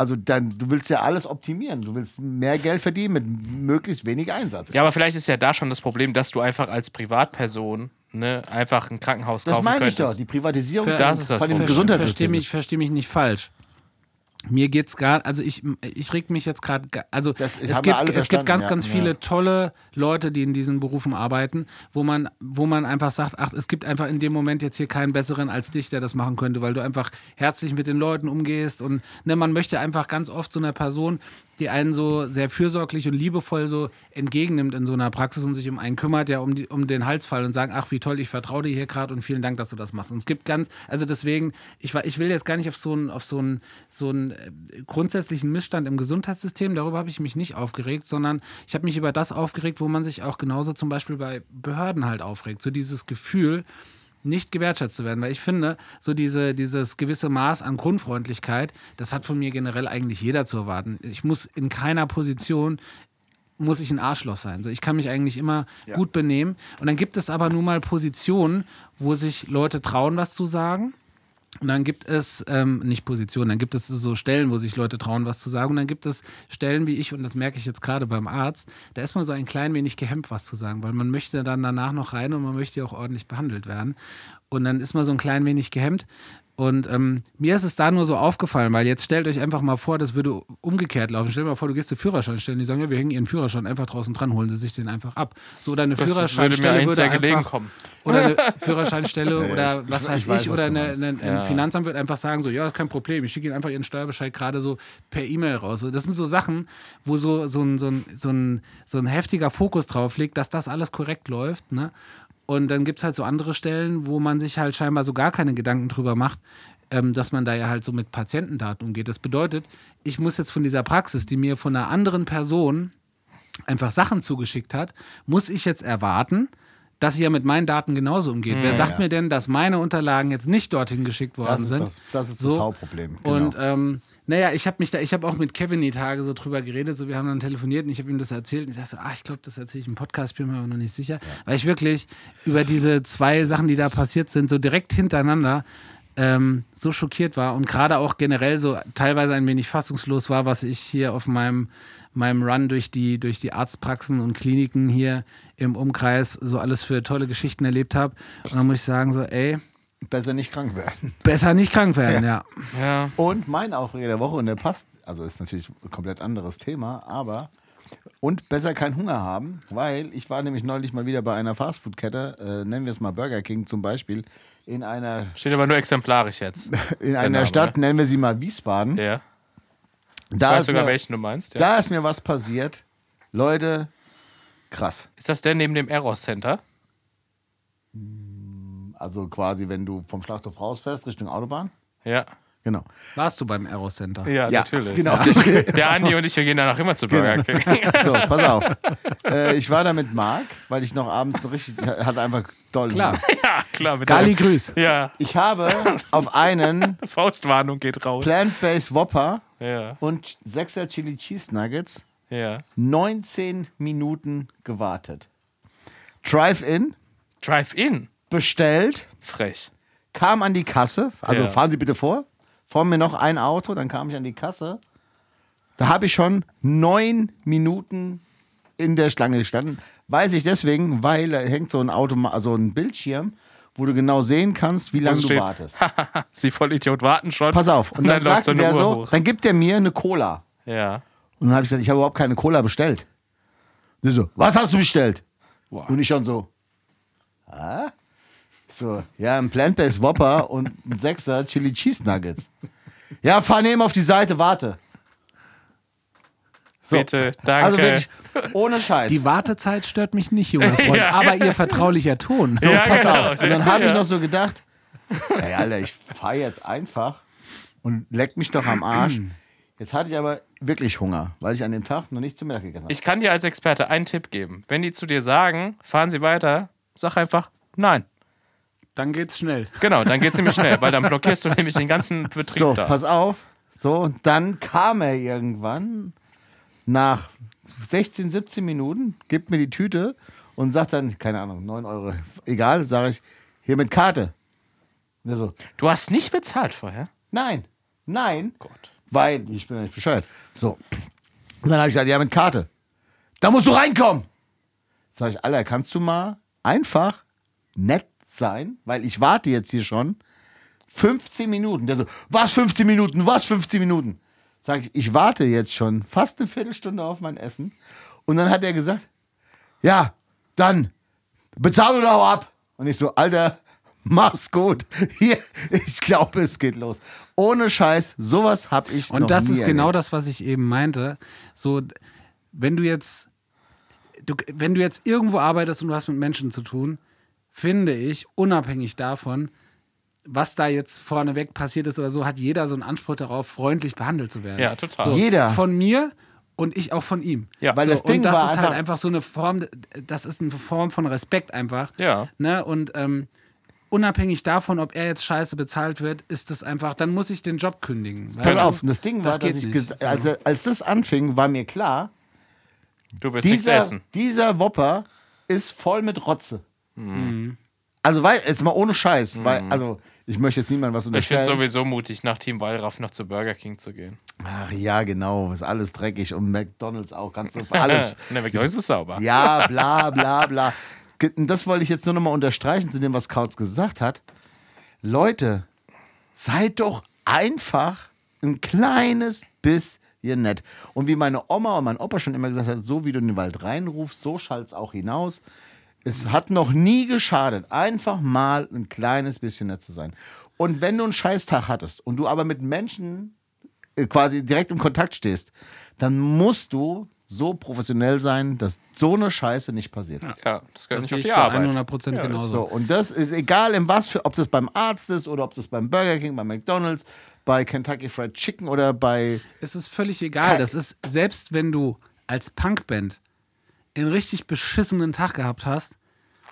also dann, du willst ja alles optimieren. Du willst mehr Geld verdienen mit möglichst wenig Einsatz. Ja, aber vielleicht ist ja da schon das Problem, dass du einfach als Privatperson ne, einfach ein Krankenhaus das kaufen meine ich könntest. doch, die Privatisierung Das ist das von dem Problem. Verstehe Gesundheitssystem. mich, versteh mich nicht falsch. Mir geht's gar, also ich, ich reg mich jetzt gerade, also Das es gibt, es gibt ganz, ja. ganz Ja. viele tolle Leute, die in diesen Berufen arbeiten, wo man, wo man einfach sagt, ach, es gibt einfach in dem Moment jetzt hier keinen besseren als dich, der das machen könnte, weil du einfach herzlich mit den Leuten umgehst und ne, man möchte einfach ganz oft so einer Person, die einen so sehr fürsorglich und liebevoll so entgegennimmt in so einer Praxis und sich um einen kümmert, ja um, die, um den Halsfall und sagen, ach wie toll, ich vertraue dir hier gerade und vielen Dank, dass du das machst. Und es gibt ganz, also deswegen, ich, wa- ich will jetzt gar nicht auf so einen auf so einen, so einen äh, grundsätzlichen Missstand im Gesundheitssystem, darüber habe ich mich nicht aufgeregt, sondern ich habe mich über das aufgeregt, wo man sich auch genauso zum Beispiel bei Behörden halt aufregt. So dieses Gefühl, nicht gewertschätzt zu werden, weil ich finde, so diese, dieses gewisse Maß an Grundfreundlichkeit, das hat von mir generell eigentlich jeder zu erwarten. Ich muss in keiner Position muss ich ein Arschloch sein. So, ich kann mich eigentlich immer gut benehmen. Und dann gibt es aber nun mal Positionen, wo sich Leute trauen, was zu sagen. Und dann gibt es, ähm, nicht Positionen, dann gibt es so Stellen, wo sich Leute trauen, was zu sagen. Und dann gibt es Stellen wie ich, und das merke ich jetzt gerade beim Arzt, da ist man so ein klein wenig gehemmt, was zu sagen, weil man möchte dann danach noch rein und man möchte ja auch ordentlich behandelt werden. Und dann ist man so ein klein wenig gehemmt. Und ähm, mir ist es da nur so aufgefallen, weil jetzt stellt euch einfach mal vor, das würde umgekehrt laufen. Stell dir mal vor, du gehst zur Führerscheinstelle, die sagen, ja, wir hängen ihren Führerschein einfach draußen dran, holen Sie sich den einfach ab. So, oder eine Das würde mir Führerscheinstelle eigentlich würde sehr gelegen einfach, kommen. oder eine Führerscheinstelle oder was ich weiß ich, weiß, oder eine, eine, ein Finanzamt wird einfach sagen, so, ja, ist kein Problem, ich schicke Ihnen einfach Ihren Steuerbescheid gerade so per E-Mail raus. So, das sind so Sachen, wo so, so, ein, so, ein, so, ein, so ein heftiger Fokus drauf liegt, dass das alles korrekt läuft. Ne? Und dann gibt es halt so andere Stellen, wo man sich halt scheinbar so gar keine Gedanken drüber macht, ähm, dass man da ja halt so mit Patientendaten umgeht. Das bedeutet, ich muss jetzt von dieser Praxis, die mir von einer anderen Person einfach Sachen zugeschickt hat, muss ich jetzt erwarten, dass ihr mit meinen Daten genauso umgeht. Wer sagt Ja. mir denn, dass meine Unterlagen jetzt nicht dorthin geschickt worden Das sind? das, das, ist das Hauptproblem. Genau. Und ähm, naja, ich habe mich da, ich habe auch mit Kevin die Tage so drüber geredet, so wir haben dann telefoniert und ich habe ihm das erzählt und ich sagte so, ah, ich glaube, das erzähle ich im Podcast, bin mir aber noch nicht sicher, weil ich wirklich über diese zwei Sachen, die da passiert sind, so direkt hintereinander ähm, so schockiert war und gerade auch generell so teilweise ein wenig fassungslos war, was ich hier auf meinem meinem Run durch die, durch die Arztpraxen und Kliniken hier im Umkreis so alles für tolle Geschichten erlebt habe. Und dann muss ich sagen, so, ey, Besser nicht krank werden. besser nicht krank werden, ja. Ja. Und mein Aufreger der Woche, und der passt, also ist natürlich ein komplett anderes Thema, aber und besser keinen Hunger haben, weil ich war nämlich neulich mal wieder bei einer Fastfood-Kette, äh, nennen wir es mal Burger King zum Beispiel, in einer, Steht aber nur exemplarisch jetzt. in einer Name, Stadt, ne? nennen wir sie mal Wiesbaden. Ja. Ich Da, weiß ist sogar, mir, welchen du meinst. Ja. da ist mir was passiert. Leute, krass. Ist das der neben dem Eros Center? Also quasi, wenn du vom Schlachthof rausfährst Richtung Autobahn. Ja. Genau. Warst du beim Aero Center? Ja, Ja, natürlich. genau. Der Andi und ich, wir gehen danach immer zu Burger King. So, pass auf. äh, ich war da mit Marc, weil ich noch abends so richtig, ich hatte einfach doll. Klar. ja, klar. Mit Gali Grüß. Ja, Ich habe auf einen Faustwarnung geht raus. Plant-Based Whopper Ja, und 6er Chili Cheese Nuggets ja. 19 Minuten gewartet. Drive-In, Drive-In. Bestellt, Frech. kam an die Kasse. Also Ja. fahren Sie bitte vor. Vor mir noch ein Auto, dann kam ich an die Kasse. Da habe ich schon neun Minuten in der Schlange gestanden. Weiß ich deswegen, weil da hängt so ein Auto, also ein Bildschirm, wo du genau sehen kannst, wie lange du steht. wartest. Sie Vollidiot warten schon. Pass auf. Und, dann, läuft sagt der Uhr so, hoch. dann gibt er mir eine Cola. Ja. Und dann habe ich gesagt, ich habe überhaupt keine Cola bestellt. Der so, was hast du bestellt? Boah. Und ich schon so, ah? So, ja, ein Plant-Based Whopper und ein Sechser Chili Cheese Nuggets. Ja, fahr neben auf die Seite, warte. So. Bitte, danke. Also wirklich, ohne Scheiß. Die Wartezeit stört mich nicht, junger Freund, Ja. aber ihr vertraulicher Ton. so, Ja, pass genau. auf. Und dann habe ich noch so gedacht, ey, Alter, ich fahre jetzt einfach und leck mich doch am Arsch. Jetzt hatte ich aber wirklich Hunger, weil ich an dem Tag noch nicht zu Mittag gegessen habe. Ich kann dir als Experte einen Tipp geben. Wenn die zu dir sagen, fahren Sie weiter, sag einfach nein. Dann geht's schnell. Genau, dann geht's nämlich schnell, weil dann blockierst du nämlich den ganzen Betrieb So, da. pass auf. So, und dann kam er irgendwann nach 16, 17 Minuten, gibt mir die Tüte und sagt dann, keine Ahnung, 9 Euro, egal, sage ich, hier mit Karte. Und er so, Du hast nicht bezahlt vorher? nein, nein, Gott. weil ich bin ja nicht bescheuert. So. Und dann habe ich gesagt, ja, mit Karte. Da musst du reinkommen. Sag ich, Alter, kannst du mal einfach nett sein, weil ich warte jetzt hier schon 15 Minuten. Der so, was 15 Minuten, was 15 Minuten? Sag ich, ich warte jetzt schon fast eine Viertelstunde auf mein Essen. Und dann hat er gesagt, ja, dann bezahl oder hau ab. Und ich so, Alter, mach's gut. Hier, ich glaube, es geht los. Ohne Scheiß, sowas hab ich noch Und das nie ist genau erlebt. das, was ich eben meinte. So, wenn du jetzt, du, wenn du jetzt irgendwo arbeitest und du hast mit Menschen zu tun, finde ich, unabhängig davon, was da jetzt vorneweg passiert ist oder so, hat jeder so einen Anspruch darauf, freundlich behandelt zu werden. Ja, total. So, Jeder. Von mir und ich auch von ihm. Ja. Weil so, das Ding und das war ist einfach, halt einfach so eine Form, das ist eine Form von Respekt einfach. Ja. Ne? Und ähm, unabhängig davon, ob er jetzt scheiße bezahlt wird, ist das einfach, dann muss ich den Job kündigen. Pass auf, das Ding war, Das dass geht ich, nicht. als, als das anfing, war mir klar, Du wirst nichts dieser, essen. dieser Whopper ist voll mit Rotze. Also, weil, jetzt mal ohne Scheiß, weil, also, ich möchte jetzt niemandem was Ich finde unterstellen. es sowieso mutig, nach Team Wallraff noch zu Burger King zu gehen. Ach ja, genau, ist alles dreckig und McDonalds auch, ganz so, alles. ne, McDonald's ist sauber. ja, bla, bla, bla. Das wollte ich jetzt nur nochmal unterstreichen zu dem, was Kautz gesagt hat. Leute, seid doch einfach ein kleines bisschen nett. Und wie meine Oma und mein Opa schon immer gesagt hat, so wie du in den Wald reinrufst, so schallt's auch hinaus. Es hat noch nie geschadet, einfach mal ein kleines bisschen nett zu sein. Und wenn du einen Scheißtag hattest und du aber mit Menschen äh, quasi direkt im Kontakt stehst, dann musst du so professionell sein, dass so eine Scheiße nicht passiert. Ja, das gehört Das nicht auf ich die Arbeit. 100 Prozent Ja, genauso. So, und das ist egal, in was für, ob das beim Arzt ist oder ob das beim Burger King, bei McDonalds, bei Kentucky Fried Chicken oder bei. Es ist völlig egal. Das ist, selbst wenn du als Punkband einen richtig beschissenen Tag gehabt hast,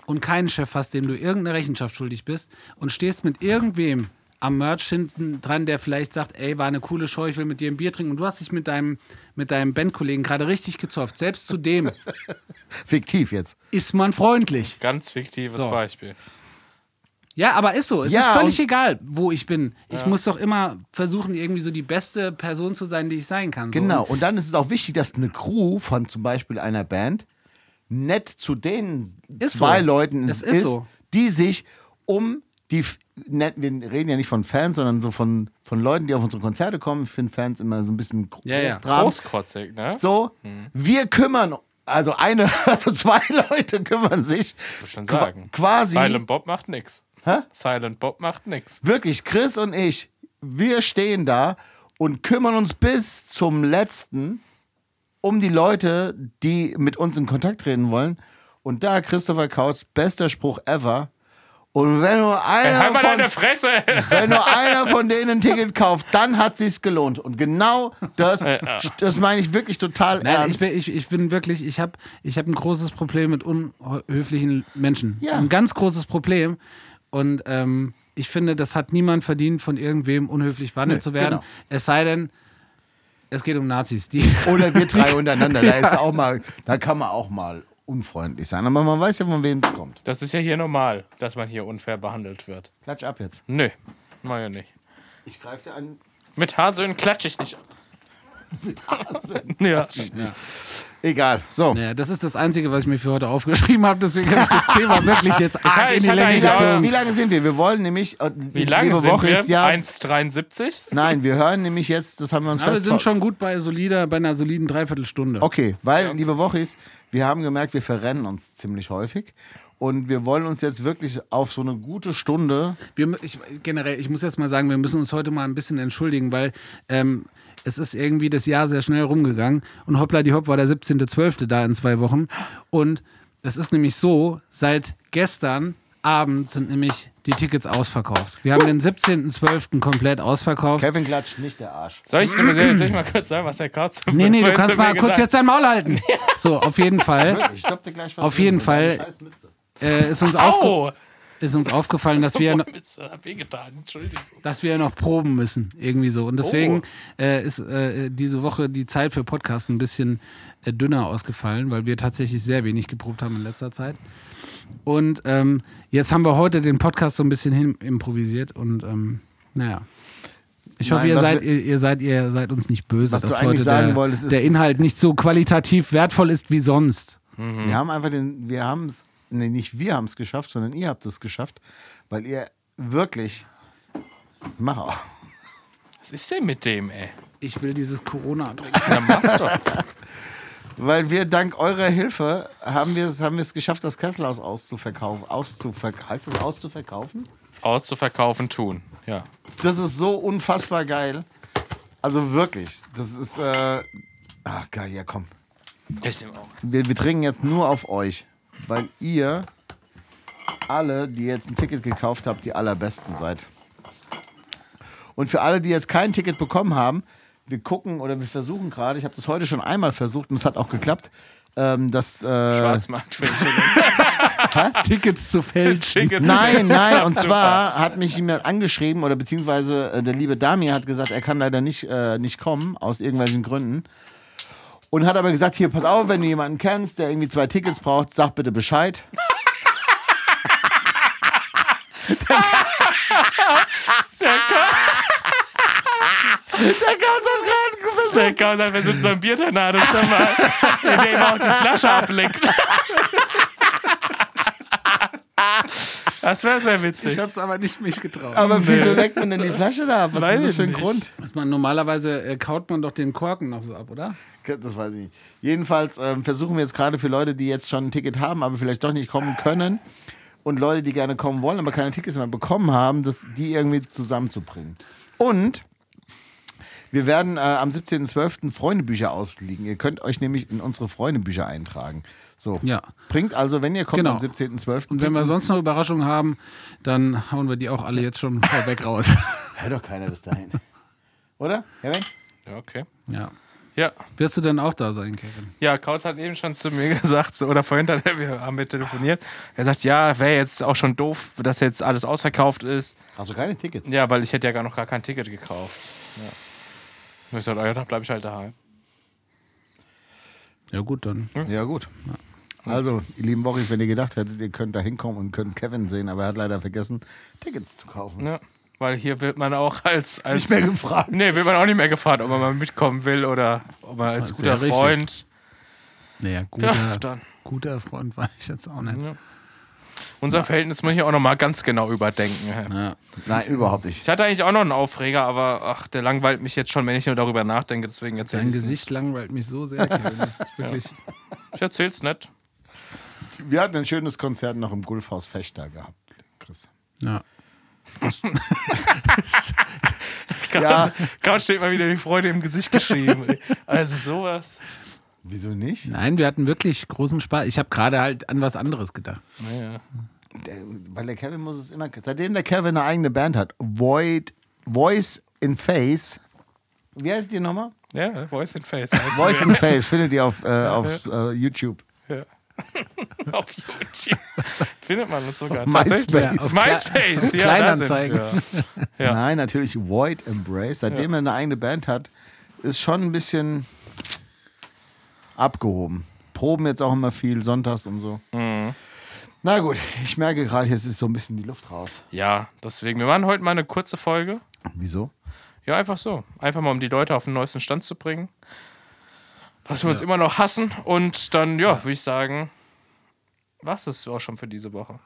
und keinen Chef hast, dem du irgendeine Rechenschaft schuldig bist und stehst mit irgendwem am Merch hinten dran, der vielleicht sagt, ey, war eine coole Show, ich will mit dir ein Bier trinken und du hast dich mit deinem, mit deinem Bandkollegen gerade richtig gezofft. Selbst zu dem Fiktiv jetzt. ist man freundlich. Ganz fiktives So. Beispiel. Ja, aber ist so. Es Ja, ist völlig egal, wo ich bin. Ich muss doch immer versuchen, irgendwie so die beste Person zu sein, die ich sein kann. So. Genau. Und dann ist es auch wichtig, dass eine Crew von zum Beispiel einer Band nett zu den Ist zwei so. Leuten Es ist so. die sich um die, wir reden ja nicht von Fans, sondern so von, von Leuten, die auf unsere Konzerte kommen. Ich finde Fans immer so ein bisschen Ja, ja. hochtrabend. Großkotzig, ne? So, wir kümmern, also eine, also zwei Leute kümmern sich Muss schon sagen. quasi, Silent Bob macht nix. Hä? Silent Bob macht nix. wirklich, Chris und ich, wir stehen da und kümmern uns bis zum letzten um die Leute, die mit uns in Kontakt treten wollen. Und da Christopher Kautz, bester Spruch ever. Und wenn nur einer halt von, deine Fresse! wenn nur einer von denen ein Ticket kauft, dann hat sich's gelohnt. Und genau das, das meine ich wirklich total Nein, ich ernst. bin, ich, ich bin wirklich, ich habe ich hab ein großes Problem mit unhöflichen Menschen. Ja. Ein ganz großes Problem. Und ähm, ich finde, das hat niemand verdient, von irgendwem unhöflich behandelt Nee, zu werden. genau. Es sei denn, es geht um Nazis. Die, Oder wir drei untereinander. Da ist auch mal, da kann man auch mal unfreundlich sein. Aber man weiß ja, von wem es kommt. Das ist ja hier normal, dass man hier unfair behandelt wird. Klatsch ab jetzt. Nö, mach ja nicht. Ich greife dir an. Mit Haarsöhnen klatsche ich nicht. Ja. Egal. So. ja, das ist das Einzige, was ich mir für heute aufgeschrieben habe. Deswegen habe ich das Thema wirklich jetzt arg ich in die Länge Wie lange, gezogen. wie lange sind wir? Wir wollen nämlich. äh, Wie lange sind Woche wir? ist ja. 1,73? Nein, wir hören nämlich jetzt, das haben wir uns Aber wir sind schon gut bei solider, bei einer soliden Dreiviertelstunde. Okay, weil, liebe Woche ist, wir haben gemerkt, wir verrennen uns ziemlich häufig. Und wir wollen uns jetzt wirklich auf so eine gute Stunde. Wir, ich, generell, ich muss jetzt mal sagen, wir müssen uns heute mal ein bisschen entschuldigen, weil ähm, es ist irgendwie das Jahr sehr schnell rumgegangen und hoppla die hopp war der 17.12. da in zwei Wochen. Und es ist nämlich so, seit gestern Abend sind nämlich die Tickets ausverkauft. Wir haben den 17.12. komplett ausverkauft. Kevin klatscht nicht der Arsch. Soll ich, soll ich mal kurz sagen, was der Kauz Nee, nee, du kannst mal kurz gesagt jetzt dein Maul halten. So, auf jeden Fall Ich stopp dir gleich was Auf jeden Fall. äh, ist, uns aufge Au! Ist uns aufgefallen, dass wir, Entschuldigung. dass wir noch proben müssen, irgendwie so. Und desegen Oh. äh, ist äh, diese Woche die Zeit für Podcast ein bisschen äh, dünner ausgefallen, weil wir tatsächlich sehr wenig geprobt haben in letzter Zeit. Und ähm, jetzt haben wir heute den Podcast so ein bisschen hin improvisiert und ähm, naja. Ich hoffe, Nein, ihr, seid, wir- ihr, ihr seid ihr seid uns nicht böse, dass heute sagen der, wolltest, ist- der Inhalt nicht so qualitativ wertvoll ist wie sonst. Wir haben einfach den, wir haben es, nee, nicht wir haben es geschafft, sondern ihr habt es geschafft, weil ihr wirklich, mach auch, Was ist denn mit dem, ey? Ich will dieses Corona trinken. Na, mach's doch. weil wir dank eurer Hilfe haben wir es, haben wir es geschafft, das Kesselhaus auszuverkaufen, auszuverkaufen, heißt das auszuverkaufen? Auszuverkaufen tun, ja. Das ist so unfassbar geil. Also wirklich, das ist, äh, ach geil, ja komm. Ich nehme auch. Wir, wir trinken jetzt nur auf euch, weil ihr alle, die jetzt ein Ticket gekauft habt, die allerbesten seid. Und für alle, die jetzt kein Ticket bekommen haben, wir gucken oder wir versuchen gerade, ich habe das heute schon einmal versucht und es hat auch geklappt, ähm, dass... Äh, Schwarzmarkt. Tickets zu fälschen. Tickets. Nein, nein, und zwar hat mich jemand angeschrieben oder beziehungsweise äh, der liebe Damir hat gesagt, er kann leider nicht, äh, nicht kommen, aus irgendwelchen Gründen. Und hat aber gesagt, hier, pass auf, wenn du jemanden kennst, der irgendwie zwei Tickets braucht, sag bitte Bescheid. Der Kauz hat gerade versucht. Der Kauz hat versucht, so ein Biertornado in dem auch die Flasche ableckt. Das wäre sehr witzig. Ich hab's aber nicht mich getraut. Aber wieso leckt man denn die Flasche da ab? Was Weiß ist das ich für ein nicht. Grund? Dass man normalerweise äh, kaut man doch den Korken noch so ab, oder? Das weiß ich nicht. Jedenfalls ähm, versuchen wir jetzt gerade für Leute, die jetzt schon ein Ticket haben, aber vielleicht doch nicht kommen können und Leute, die gerne kommen wollen, aber keine Tickets mehr bekommen haben, das, die irgendwie zusammenzubringen. Und wir werden äh, am 17.12. Freundebücher ausliegen. Ihr könnt euch nämlich in unsere Freundebücher eintragen. So. Ja. Bringt also, wenn ihr kommt Genau. am 17.12. Und wenn wir sonst noch Überraschungen haben, dann hauen wir die auch alle jetzt schon vorweg raus. Hört doch keiner bis dahin. Oder? Wenk? Ja, okay. ja. Ja. Wirst du denn auch da sein, Kevin? Ja, Kautz hat eben schon zu mir gesagt, so, oder vorhin hat er, wir haben wir telefoniert. Er sagt, ja, wäre jetzt auch schon doof, dass jetzt alles ausverkauft ist. Hast du keine Tickets? Ja, weil ich hätte ja gar noch gar kein Ticket gekauft. Ja. Ich sag, ja, da bleibe ich halt daheim. Ja, gut, dann. Ja, gut. Also, ihr lieben Wochis, wenn ihr gedacht hättet, ihr könnt da hinkommen und könnt Kevin sehen, aber er hat leider vergessen, Tickets zu kaufen. Ja. Weil hier wird man auch als. als Nicht mehr gefragt. Nee, wird man auch nicht mehr gefragt, ob man mal mitkommen will oder ob man als guter ja richtig. Freund. Naja, guter, Ja, dann. guter Freund war ich jetzt auch nicht. Ja. Unser Verhältnis muss ich auch nochmal ganz genau überdenken. Ja. Nein, überhaupt nicht. Ich hatte eigentlich auch noch einen Aufreger, aber ach, der langweilt mich jetzt schon, wenn ich nur darüber nachdenke. Deswegen erzähle Dein ich es Gesicht langweilt mich so sehr, Kevin. Das ist wirklich. nicht. Ich erzähl's nicht. Wir hatten ein schönes Konzert noch im Gulfhaus Fechter gehabt, Chris. Ja. Ja. Gerade steht mal wieder die Freude im Gesicht geschrieben. ey. Also sowas. Wieso nicht? Nein, wir hatten wirklich großen Spaß. Ich habe gerade halt an was anderes gedacht. Naja. Der, weil der Kevin muss es immer. Seitdem der Kevin eine eigene Band hat, Void, Voice in Face. Wie heißt die nochmal? Ja, Voice in Face. Voice in Face findet ihr auf, äh, auf äh, YouTube. Ja. Auf YouTube. Findet man uns sogar. Auf. MySpace. auf MySpace. Ja, Kleinanzeigen. wir. Ja. Nein, natürlich Void Embrace. Seitdem er eine eigene Band hat, ist schon ein bisschen abgehoben. Proben jetzt auch immer viel, sonntags und so. Mhm. Na gut, ich merke gerade, jetzt ist so ein bisschen die Luft raus. ja, deswegen. Wir machen heute mal eine kurze Folge. Wieso? Ja, einfach so. Einfach mal, um die Leute auf den neuesten Stand zu bringen. Dass wir uns immer noch hassen. Und dann, ja, würde ich sagen, was ist auch schon für diese Woche?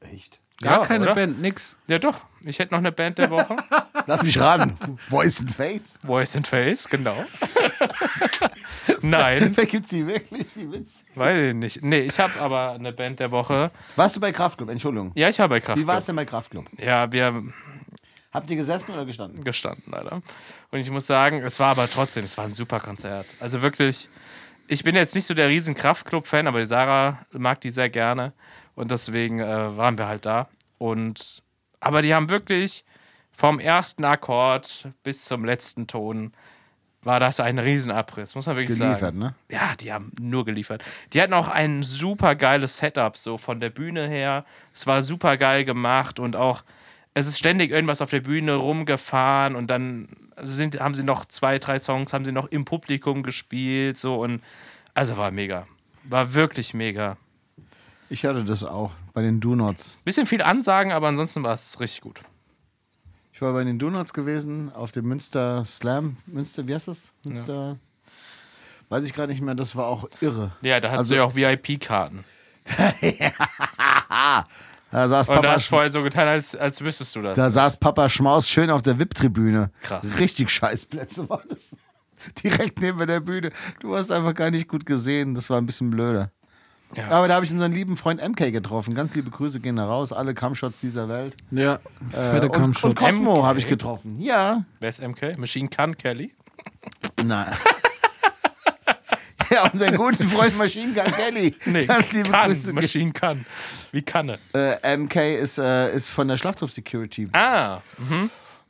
Echt? Gar Ja, keine oder? Band, nix. Ja, doch. Ich hätte noch eine Band der Woche. Lass mich raten. Voice in Face? Voice in Face, genau. Nein, Wer gibt's die wirklich? Wie witzig. weiß ich nicht. Nee, ich habe aber eine Band der Woche. Warst du bei Kraftclub? Entschuldigung. Ja, ich habe bei Kraft. Wie war es denn bei Kraftclub? Ja, wir Habt ihr gesessen oder gestanden? gestanden, leider. Und ich muss sagen, es war aber trotzdem, es war ein super Konzert. Also wirklich, ich bin jetzt nicht so der riesen Kraftclub-Fan, aber die Sarah mag die sehr gerne. Und deswegen äh, waren wir halt da. Und aber die haben wirklich vom ersten Akkord bis zum letzten Ton war das ein Riesenabriss, muss man wirklich Geliefert, sagen. ne? Ja, die haben nur geliefert. Die hatten auch ein super geiles Setup, so von der Bühne her. Es war super geil gemacht und auch, es ist ständig irgendwas auf der Bühne rumgefahren und dann sind, haben sie noch zwei, drei Songs, haben sie noch im Publikum gespielt, so und also war mega. War wirklich mega. Ich hatte das auch bei den Do-Nots. Bisschen viel Ansagen, aber ansonsten war es richtig gut. Ich war bei den Do-Nots gewesen, auf dem Münster Slam. Münster, wie heißt das? Münster. Weiß ich gerade nicht mehr, das war auch irre. Ja, da hattest Also- du ja auch VIP-Karten. Da saß Und da Papa, hast du vorher so getan, als, als wüsstest du das. da saß Papa Schmaus schön auf der VIP-Tribüne. Krass. Richtig Scheißplätze waren das. Direkt neben der Bühne. Du hast einfach gar nicht gut gesehen. Das war ein bisschen blöder. Ja. Aber da habe ich unseren lieben Freund MK getroffen. Ganz liebe Grüße gehen da raus. Alle Camshots dieser Welt. Ja, Äh, fette und, Kampfschutz. und Cosmo habe ich getroffen. Ja. Wer ist MK? Machine Gun Kelly? Nein. ja, unseren guten Freund Machine Gun Kelly. Nee, Ganz liebe kann. Grüße. Machine Gun. Wie Kanne. Äh, MK ist, äh, ist von der Schlachthof Security. Ah,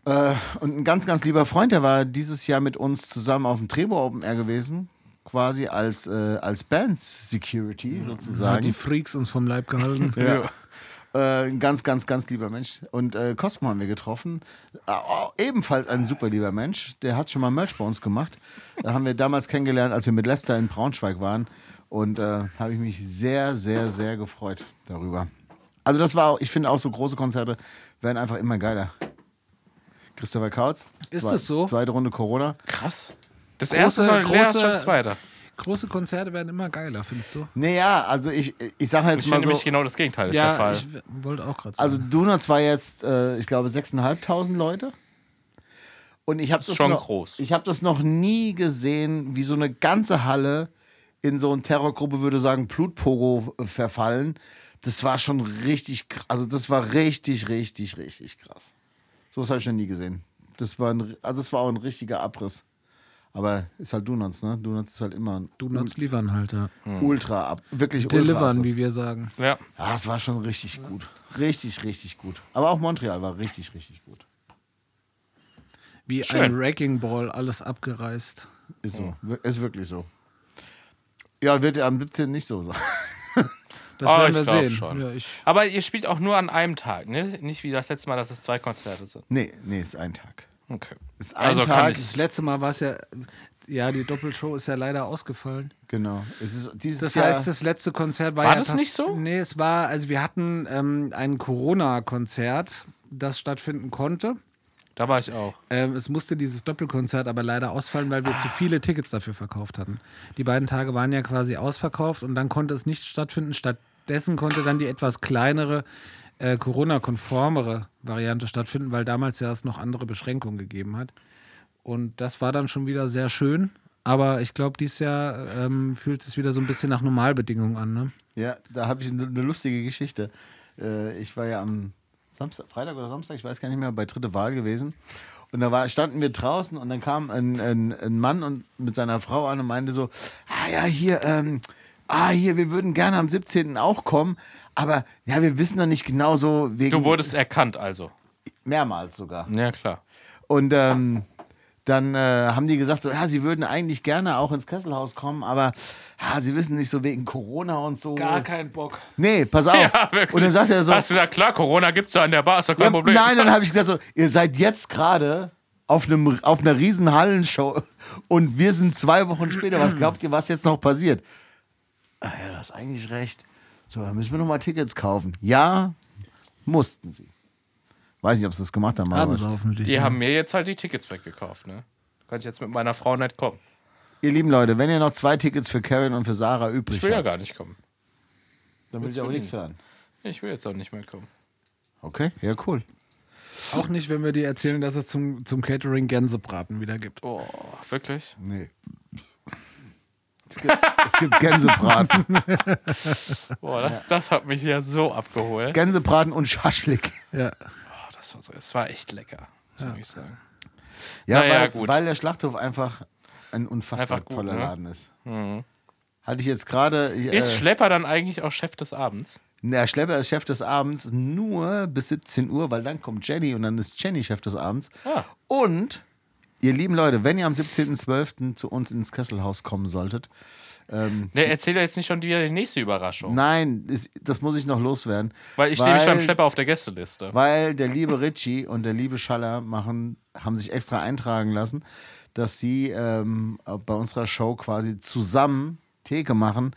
Äh, und ein ganz, ganz lieber Freund, der war dieses Jahr mit uns zusammen auf dem Trebo Open Air gewesen. Quasi als, äh, als Band Security Hat sozusagen. die Freaks uns vom Leib gehalten. Ja. Äh, ein ganz, ganz, ganz lieber Mensch. Und äh, Cosmo haben wir getroffen. Äh, oh, ebenfalls ein super lieber Mensch. Der hat schon mal Merch bei uns gemacht. Da haben wir damals kennengelernt, als wir mit Lester in Braunschweig waren. Und äh, habe ich mich sehr, sehr, sehr gefreut darüber. Also das war auch, ich finde auch so große Konzerte werden einfach immer geiler. Christopher Kautz. Ist zwei- das so? Zweite Runde Corona. krass. Das Große- erste soll große- große, ist schon das zweite. Große Konzerte werden immer geiler, findest du? Naja, also ich, ich sage jetzt Ich mal finde so. nämlich genau das Gegenteil ist der Ja, Fall. ich wollte auch gerade sagen. Also Donuts war jetzt, äh, ich glaube, 6.500 Leute. Und ich habe das, schon noch, groß. ich hab das noch nie gesehen, wie so eine ganze Halle in so eine Terrorgruppe, würde sagen, Blutpogo äh, verfallen. Das war schon richtig, also das war richtig, richtig, richtig krass. So was habe ich noch nie gesehen. Das war, ein, also das war auch ein richtiger Abriss. Aber ist halt Donuts, ne? Donuts ist halt immer ein Donuts liefern halt, ja. Ultra ab, wirklich Ultra Delivern, Abriss. wie wir sagen. ja. Ja, es war schon richtig gut. Richtig, richtig gut. Aber auch Montreal war richtig, richtig gut. Wie Schön. ein Wrecking Ball, alles abgereißt. Ist so. Ist wirklich so. Ja, wird ja am 17. nicht so sein. Das Oh, werden ich wir sehen. schon. Ja, ich, Aber ihr spielt auch nur an einem Tag, ne? Nicht wie das letzte Mal, dass es zwei Konzerte sind. Nee, nee, ist ein Tag. Okay. Ist ein Also kann Tag. ich- das letzte Mal war es ja, ja, die Doppelshow ist ja leider ausgefallen. Genau. Es ist dieses Das Jahr. heißt, das letzte Konzert war, War ja das tats- nicht so? Nee, es war, also wir hatten ähm, ein Corona-Konzert, das stattfinden konnte. Da war ich auch. Ähm, es musste dieses Doppelkonzert aber leider ausfallen, weil wir Ah. zu viele Tickets dafür verkauft hatten. Die beiden Tage waren ja quasi ausverkauft und dann konnte es nicht stattfinden. Stattdessen konnte dann die etwas kleinere, äh, Corona-konformere Variante stattfinden, weil damals ja es noch andere Beschränkungen gegeben hat. Und das war dann schon wieder sehr schön. Aber ich glaube, dieses Jahr ähm, fühlt es wieder so ein bisschen nach Normalbedingungen an. Ne? Ja, da habe ich eine eine lustige Geschichte. Äh, ich war ja am Samstag, Freitag oder Samstag, ich weiß gar nicht mehr, bei dritte Wahl gewesen. Und da war, standen wir draußen und dann kam ein, ein, ein Mann und mit seiner Frau an und meinte so, ah ja, hier, ähm, ah hier, wir würden gerne am 17. auch kommen, aber ja, wir wissen noch nicht genau so wegen Du wurdest erkannt, also. mehrmals sogar. Ja, klar. Und ähm, dann äh, haben die gesagt, so, ja, sie würden eigentlich gerne auch ins Kesselhaus kommen, aber ja, sie wissen nicht so wegen Corona und so. keinen Bock. Nee, pass auf. Ja, wirklich. und dann sagt er so, Hast du gesagt, klar, Corona gibt's ja an der Bar, ist doch kein ja, Problem. nein, dann habe ich gesagt so, ihr seid jetzt gerade auf einem auf einer riesen Hallenshow und wir sind zwei Wochen später. Was glaubt ihr, was jetzt noch passiert? Ah ja, das ist eigentlich recht. So, dann müssen wir noch mal Tickets kaufen. Ja, mussten sie. Weiß nicht, ob sie das gemacht haben. Haben Aber sie hoffentlich. Die ja. haben mir jetzt halt die Tickets weggekauft, ne? Kann ich jetzt mit meiner Frau nicht kommen. ihr lieben Leute, wenn ihr noch zwei Tickets für Kevin und für Sarah übrig Ich will ja habt, gar nicht kommen. dann will ich auch nichts hören. Ich will jetzt auch nicht mehr kommen. Okay, ja, cool. Auch nicht, wenn wir dir erzählen, dass es zum, zum Catering Gänsebraten wieder gibt. Oh, wirklich? Nee. Es gibt, es gibt Gänsebraten. Boah, das, das hat mich ja so abgeholt. Gänsebraten und Schaschlik. Ja. Oh, das, war, so- das war echt lecker, muss ich sagen. Ja, Naja, weil, gut. weil der Schlachthof einfach ein unfassbar Einfach gut, toller ne? Laden ist. Hatte ich jetzt gerade. Ist Äh, Schlepper dann eigentlich auch Chef des Abends? der Schlepper ist Chef des Abends nur bis 17 Uhr, weil dann kommt Jenny und dann ist Jenny Chef des Abends. Ah. Und, ihr lieben Leute, wenn ihr am 17.12. zu uns ins Kesselhaus kommen solltet, ähm, Ne, erzähl doch jetzt nicht schon wieder die nächste Überraschung. nein, ist, das muss ich noch loswerden. weil ich stehe nicht beim Schlepper auf der Gästeliste. Weil der liebe Richie und der liebe Schaller machen, haben sich extra eintragen lassen, dass sie ähm, bei unserer Show quasi zusammen Theke machen.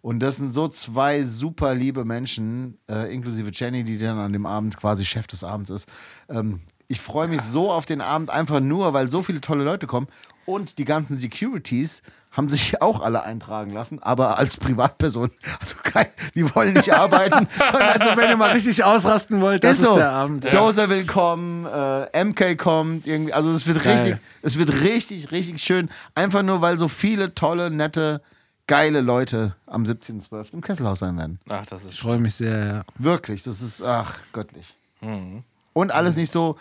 Und das sind so zwei super liebe Menschen, äh, inklusive Jenny, die dann an dem Abend quasi Chef des Abends ist. Ähm, ich freue mich so auf den Abend, einfach nur, weil so viele tolle Leute kommen. Und die ganzen Securities haben sich auch alle eintragen lassen, aber als Privatperson. Also kein, die wollen nicht arbeiten, Also, wenn ihr mal richtig ausrasten wollt, das ist, ist so. der Abend. Dozer will kommen, äh, MK kommt, irgendwie, also es wird Geil. richtig, es wird richtig, richtig schön. Einfach nur, weil so viele tolle, nette, geile Leute am 17.12. im Kesselhaus sein werden. Ach, das ist Ich freue mich sehr, ja. Wirklich, das ist, ach, göttlich. Mhm. Und alles nicht so,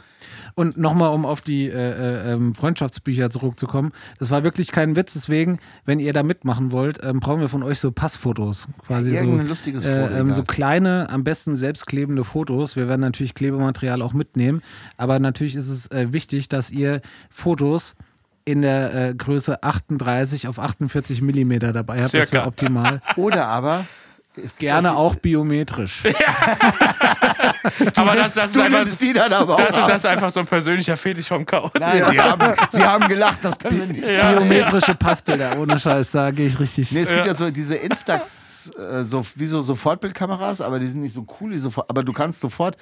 Und nochmal, um auf die äh, äh, ähm, Freundschaftsbücher zurückzukommen. Das war wirklich kein Witz, deswegen, wenn ihr da mitmachen wollt, ähm, brauchen wir von euch so Passfotos. Quasi Irgendein so, lustiges äh, Foto, ähm, so kleine, am besten selbstklebende Fotos. Wir werden natürlich Klebematerial auch mitnehmen. Aber natürlich ist es äh, wichtig, dass ihr Fotos in der äh, Größe 38 auf 48 Millimeter dabei habt. Das Circa. wäre optimal. oder aber, gibt Gerne auch biometrisch. Aber das, das, ist Du einfach, die dann aber das ist das einfach so ein persönlicher Fetisch vom Couch. Nein, sie, haben, sie haben gelacht, das können wir nicht. Biometrische Passbilder, ohne Scheiß, da gehe ich richtig. Nee, es gibt ja so diese Instax, äh, so, wie so Sofortbildkameras, aber die sind nicht so cool, die sofort, aber du kannst sofort,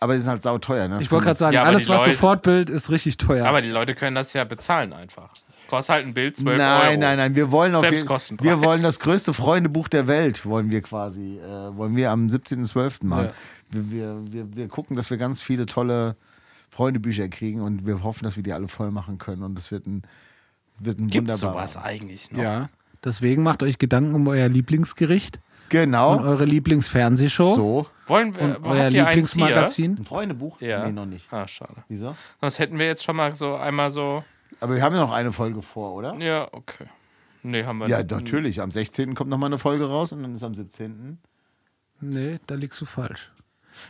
aber die sind halt sauteuer. Ne? Ich wollte gerade sagen, Ja, alles, was Leute- Sofortbild ist, richtig teuer. Aber die Leute können das ja bezahlen einfach. Kostet halt ein Bild 12 Euro. Nein, nein, nein, wir wollen auf jeden, wir wollen das größte Freundebuch der Welt, wollen wir quasi, äh, wollen wir am 17.12. machen. Ja. Wir, wir, wir, wir gucken, dass wir ganz viele tolle Freundebücher kriegen und wir hoffen, dass wir die alle voll machen können und das wird ein, wird ein Gibt wunderbarer. sowas eigentlich noch? ja. Deswegen macht euch Gedanken um euer Lieblingsgericht und Genau, eure Lieblingsfernsehshow so. Wollen wir, und euer? Lieblingsmagazin. Ein Freundebuch? Ja. Nee, noch nicht. Ah, schade. Wieso? Sonst hätten wir jetzt schon mal so einmal so. Aber wir haben ja noch eine Folge vor, oder? Ja, okay. Nee, haben wir Ja, nicht. natürlich. Am 16. kommt nochmal eine Folge raus und dann ist am 17. Nee, da liegst du falsch.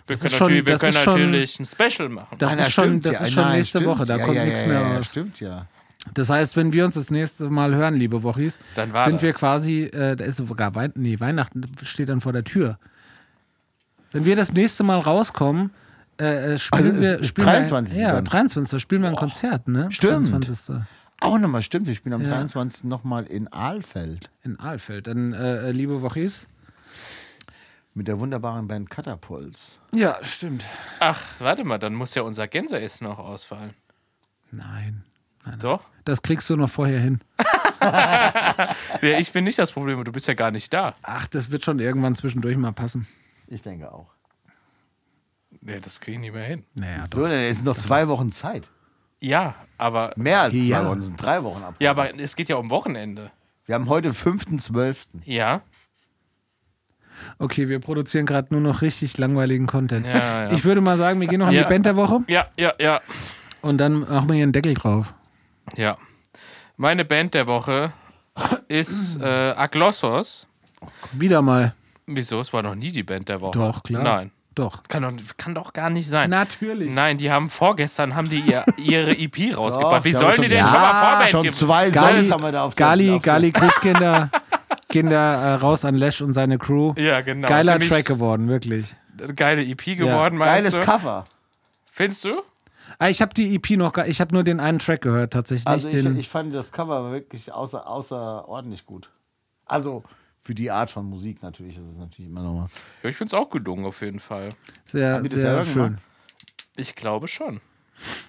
Wir Das können, ist schon- natürlich, wir das können ist schon- natürlich ein Special machen. Das Ah, na, ist schon, das ja. ist schon Nein, nächste stimmt. Woche, da ja, kommt ja, nichts ja, mehr ja, raus. Stimmt, ja. Das heißt, wenn wir uns das nächste Mal hören, liebe Wochis, Dann sind wir das. quasi, äh, da ist sogar Wein, nee, Weihnachten steht dann vor der Tür. Wenn wir das nächste Mal rauskommen, äh, äh, spielen Also wir. Spielen 23. Wir, ja, dann. 23. spielen wir ein Konzert, ne? Stimmt. 23. Auch nochmal, stimmt. Wir spielen am Ja. 23. nochmal in Aalfeld In Aalfeld. Dann, äh, äh, liebe Wochis. mit der wunderbaren Band Catapults. Ja, stimmt. Ach, warte mal, dann muss ja unser Gänseessen noch ausfallen. Nein. Doch? Das kriegst du noch vorher hin. Ja, ich bin nicht das Problem, du bist ja gar nicht da. Ach, das wird schon irgendwann zwischendurch mal passen. Ich denke auch. Nee, das kriege ich nicht mehr hin. Naja. So, dann ist noch zwei Wochen Zeit. Ja, aber. Mehr als zwei Ja. Wochen, es sind drei Wochen ab. Ja, aber es geht ja um Wochenende. Wir haben heute 5.12. Ja. Okay, wir produzieren gerade nur noch richtig langweiligen Content. Ja, ja. Ich würde mal sagen, wir gehen noch an Ja. die Band der Woche Ja, ja, ja. und dann machen wir hier einen Deckel drauf. Ja. Meine Band der Woche ist äh, Aglossos. Wieder mal. Wieso? Es war noch nie die Band der Woche. Doch, klar. Nein. Doch. Kann doch, kann doch gar nicht sein. Natürlich. Nein, die haben vorgestern haben die ihr, ihre EP rausgebracht. Wie sollen die denn schon- schon mal Ja, Vorband schon zwei Gali, Songs haben wir da auf Gali, auf der- Gali Christkinder Kinder äh, raus an Lesch und seine Crew. Ja, genau. Geiler Track geworden, wirklich. Geile EP geworden, meinst Geiles du? Cover. Findest du? Ah, ich habe die EP noch, gar- ich habe nur den einen Track gehört tatsächlich. Also ich, den, ich fand das Cover wirklich außer, außerordentlich gut. Also für die Art von Musik natürlich, das ist natürlich immer nochmal. Ja, ich finde es auch gelungen auf jeden Fall. sehr, sehr schön. Ich glaube schon.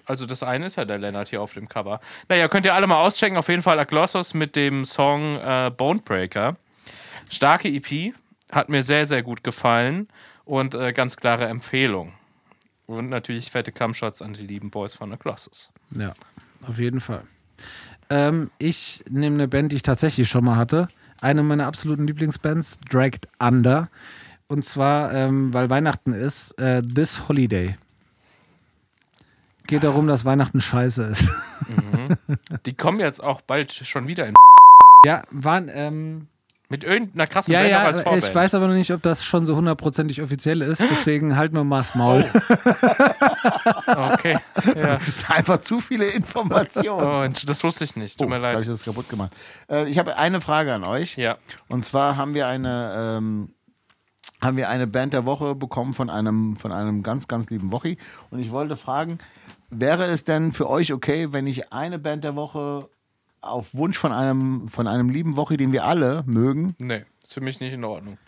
Also das eine ist ja der Lennart hier auf dem Cover. Naja, könnt ihr alle mal auschecken. Auf jeden Fall Aglossos mit dem Song äh, Bonebreaker. Starke EP. Hat mir sehr, sehr gut gefallen. Und äh, ganz klare Empfehlung. Und natürlich fette Cumshots an die lieben Boys von Aglossos. Ja, auf jeden Fall. Ähm, ich nehme eine Band, die ich tatsächlich schon mal hatte. Eine meiner absoluten Lieblingsbands, Dragged Under. Und zwar, ähm, weil Weihnachten ist, äh, This Holiday. Geht darum, dass Weihnachten scheiße ist. Die kommen jetzt auch bald schon wieder in ja, waren, ähm, mit irgendeiner krassen ja, Band auch ja, als Vorband. ich weiß aber noch nicht, ob das schon so hundertprozentig offiziell ist. Deswegen halten wir mal das Maul. Okay. Ja. Einfach zu viele Informationen. Oh, das wusste ich nicht. Tut Oh, mir jetzt habe leid. ich das kaputt gemacht. Äh, ich habe eine Frage an euch. Ja. Und zwar haben wir eine, ähm, haben wir eine Band der Woche bekommen von einem, von einem ganz, ganz lieben Wochi. Und ich wollte fragen, wäre es denn für euch okay, wenn ich eine Band der Woche auf Wunsch von einem, von einem lieben Wochi, den wir alle mögen, Nee, ist für mich nicht in Ordnung.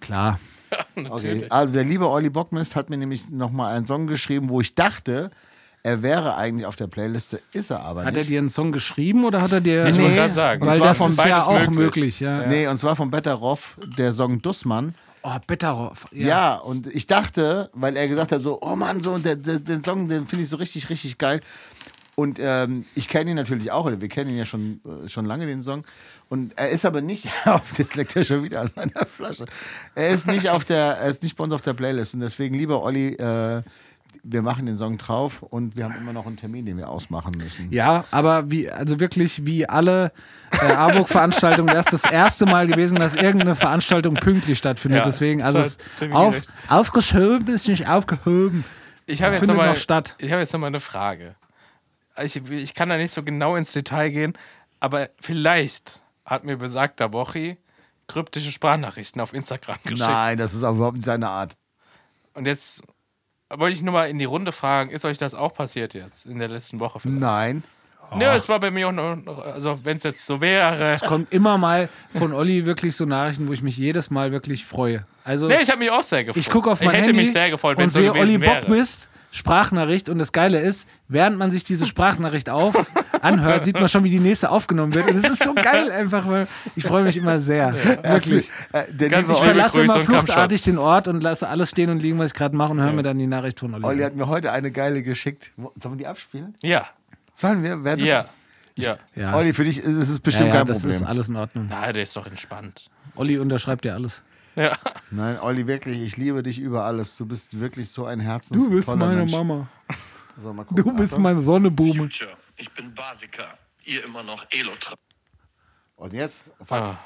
Klar. Okay, also der liebe Olli Bockmist hat mir nämlich nochmal einen Song geschrieben, wo ich dachte, er wäre eigentlich auf der Playliste, ist er aber Hat er nicht. dir einen Song geschrieben oder hat er dir. Ich Nee, wollte gerade sagen. und weil zwar das von ist ja auch möglich, möglich. ja. Nee, und zwar von Betteroff, der Song Dussmann. Oh, Bitterhoff. Ja. und ich dachte, weil er gesagt hat, so, oh Mann, so, der, den Song, den finde ich so richtig, richtig geil. Und ähm, ich kenne ihn natürlich auch, oder wir kennen ihn ja schon, äh, schon lange, den Song. Und er ist aber nicht auf, jetzt leckt er schon wieder aus meiner Flasche. Er ist nicht auf der, er ist nicht bei uns auf der Playlist. Und deswegen, lieber Olli, äh, wir machen den Song drauf und wir haben immer noch einen Termin, den wir ausmachen müssen. Ja, aber wie, also wirklich wie alle äh, Arburg-Veranstaltungen, das ist das erste Mal gewesen, dass irgendeine Veranstaltung pünktlich stattfindet. Ja, Deswegen, das also es auf, aufgeschoben ist nicht aufgehoben. Ich habe Das jetzt findet noch. Ich habe jetzt noch mal eine Frage. Ich, ich kann da nicht so genau ins Detail gehen, aber vielleicht hat mir besagter Wochi kryptische Sprachnachrichten auf Instagram geschickt. Nein, das ist auch überhaupt nicht seine Art. Und jetzt wollte ich nur mal in die Runde fragen, ist euch das auch passiert jetzt in der letzten Woche? Vielleicht? Nein. Nee, es war bei mir auch noch, also wenn es jetzt so wäre. Kommt immer mal von Olli wirklich so Nachrichten, wo ich mich jedes Mal wirklich freue. Also Nee, ich habe mich auch sehr gefreut. ich gucke auf mein Ich hätte Handy mich sehr gefreut, wenn und es so sehe gewesen Olli wäre. Bockmist, Sprachnachricht und das Geile ist, während man sich diese Sprachnachricht auf anhört, sieht man schon, wie die nächste aufgenommen wird. Und es ist so geil einfach, weil ich freue mich immer sehr. Wirklich. Äh, der Ganz liebe Ich verlasse immer fluchtartig den Ort und lasse alles stehen und liegen, was ich gerade mache und höre mir dann die Nachricht von Olli. Olli hat mir heute eine geile geschickt. Sollen wir die abspielen? Ja, Sollen wir? Wer das? ja, ja. Ja, Olli, für dich ist es ja, bestimmt ja kein das Problem. ist alles in Ordnung. Na, der ist doch entspannt. Olli unterschreibt ja alles. Ja. Nein, Olli, wirklich, ich liebe dich über alles. Du bist wirklich so ein herzenstoller Mensch. Mama. So, mal gucken. Du bist Achtung. meine Sonnebume. Future. Ich bin Basiker. Ihr immer noch Elotra. Was denn jetzt? Fuck. Ah.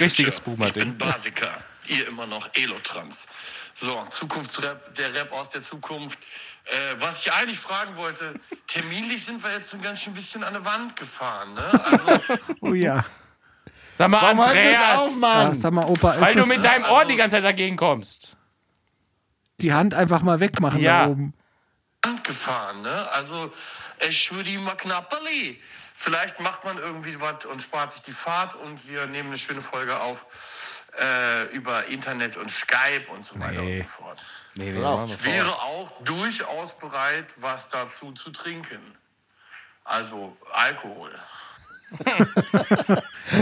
Richtiges Ich Boomer-Ding. bin Basiker. Ihr immer noch Elotrans. So, Zukunftsrap, der Rap aus der Zukunft. Äh, was ich eigentlich fragen wollte, terminlich sind wir jetzt so ein ganz schön bisschen an der Wand gefahren. Ne? Also, Oh ja. Sag mal, Warum halt das auf, Andreas, ja Mann? sag mal, Opa, ist weil du mit deinem Ohr die ganze Zeit dagegen kommst. die Hand einfach mal wegmachen Ja. da oben. Gefahren. Ne? Also, ich würde mal knapperli. Vielleicht macht man irgendwie was und spart sich die Fahrt und wir nehmen eine schöne Folge auf äh, über Internet und Skype und so weiter und so fort. Nee, nee, wir vor. Wäre auch durchaus bereit, was dazu zu trinken. Also Alkohol.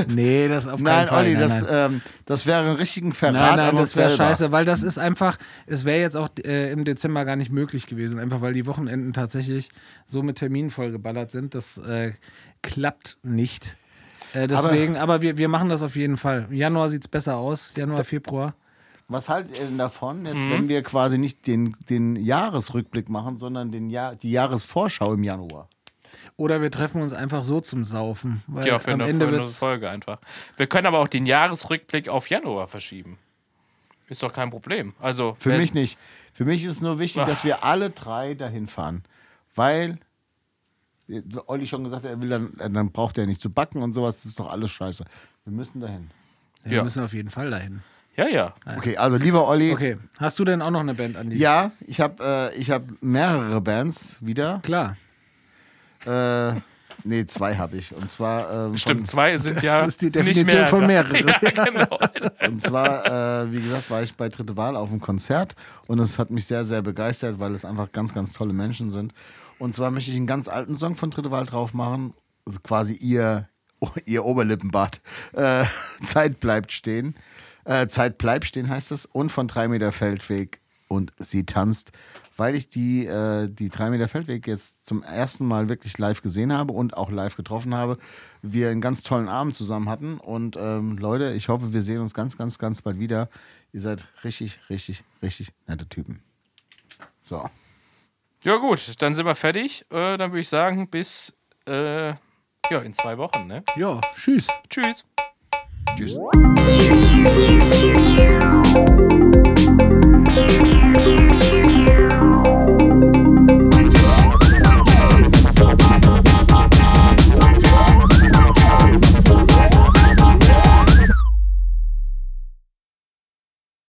Nee, das auf keinen Nein, Fall. Olli, nein, das, nein. Ähm, das wäre ein richtigen Verrat Nein, nein, das wäre scheiße, weil das ist einfach, es wäre jetzt auch äh, im Dezember gar nicht möglich gewesen, einfach weil die Wochenenden tatsächlich so mit Terminen vollgeballert sind. Das äh, klappt nicht. Äh, deswegen, aber, wir, wir machen das auf jeden Fall. Januar sieht es besser aus, Januar, Februar. Was haltet ihr denn davon, jetzt, Mhm. wenn wir quasi nicht den, den Jahresrückblick machen, sondern den Jahr, die Jahresvorschau im Januar? Oder wir treffen uns einfach so zum Saufen. Weil Ja, für am eine, Ende für eine Folge einfach. Wir können aber auch den Jahresrückblick auf Januar verschieben. Ist doch kein Problem. Also, Für mich nicht. Für mich ist es nur wichtig, Ach. dass wir alle drei dahin fahren. Weil, Olli schon gesagt hat, er will dann, dann braucht er nicht zu backen und sowas, das ist doch alles scheiße. Wir müssen dahin. wir Ja. müssen auf jeden Fall dahin. Ja, ja. Okay, also lieber Olli, Okay, hast du denn auch noch eine Band an die? ja, ich habe äh, ich hab mehrere Bands wieder. Klar. Äh, nee, zwei habe ich. Und zwar, ähm, Stimmt, zwei sind ja. ist die Definition von mehrere. mehrere. Ja, genau. Von, und zwar, äh, wie gesagt, war ich bei Dritte Wahl auf einem Konzert und es hat mich sehr, sehr begeistert, weil es einfach ganz, ganz tolle Menschen sind. Und zwar möchte ich einen ganz alten Song von Dritte Wahl drauf machen, also quasi ihr, ihr Oberlippenbart. Äh, Zeit bleibt stehen. Äh, Zeit bleibt stehen heißt es. Und von 3 Meter Feldweg und sie tanzt, weil ich die, äh, die 3 Meter Feldweg jetzt zum ersten Mal wirklich live gesehen habe und auch live getroffen habe. Wir einen ganz tollen Abend zusammen hatten. Und ähm, Leute, ich hoffe, wir sehen uns ganz, ganz, ganz bald wieder. Ihr seid richtig, richtig, richtig nette Typen. So. Ja, gut, dann sind wir fertig. Äh, dann würde ich sagen, bis äh, ja, in zwei Wochen. Ne? Ja, tschüss. Tschüss. Tschüss.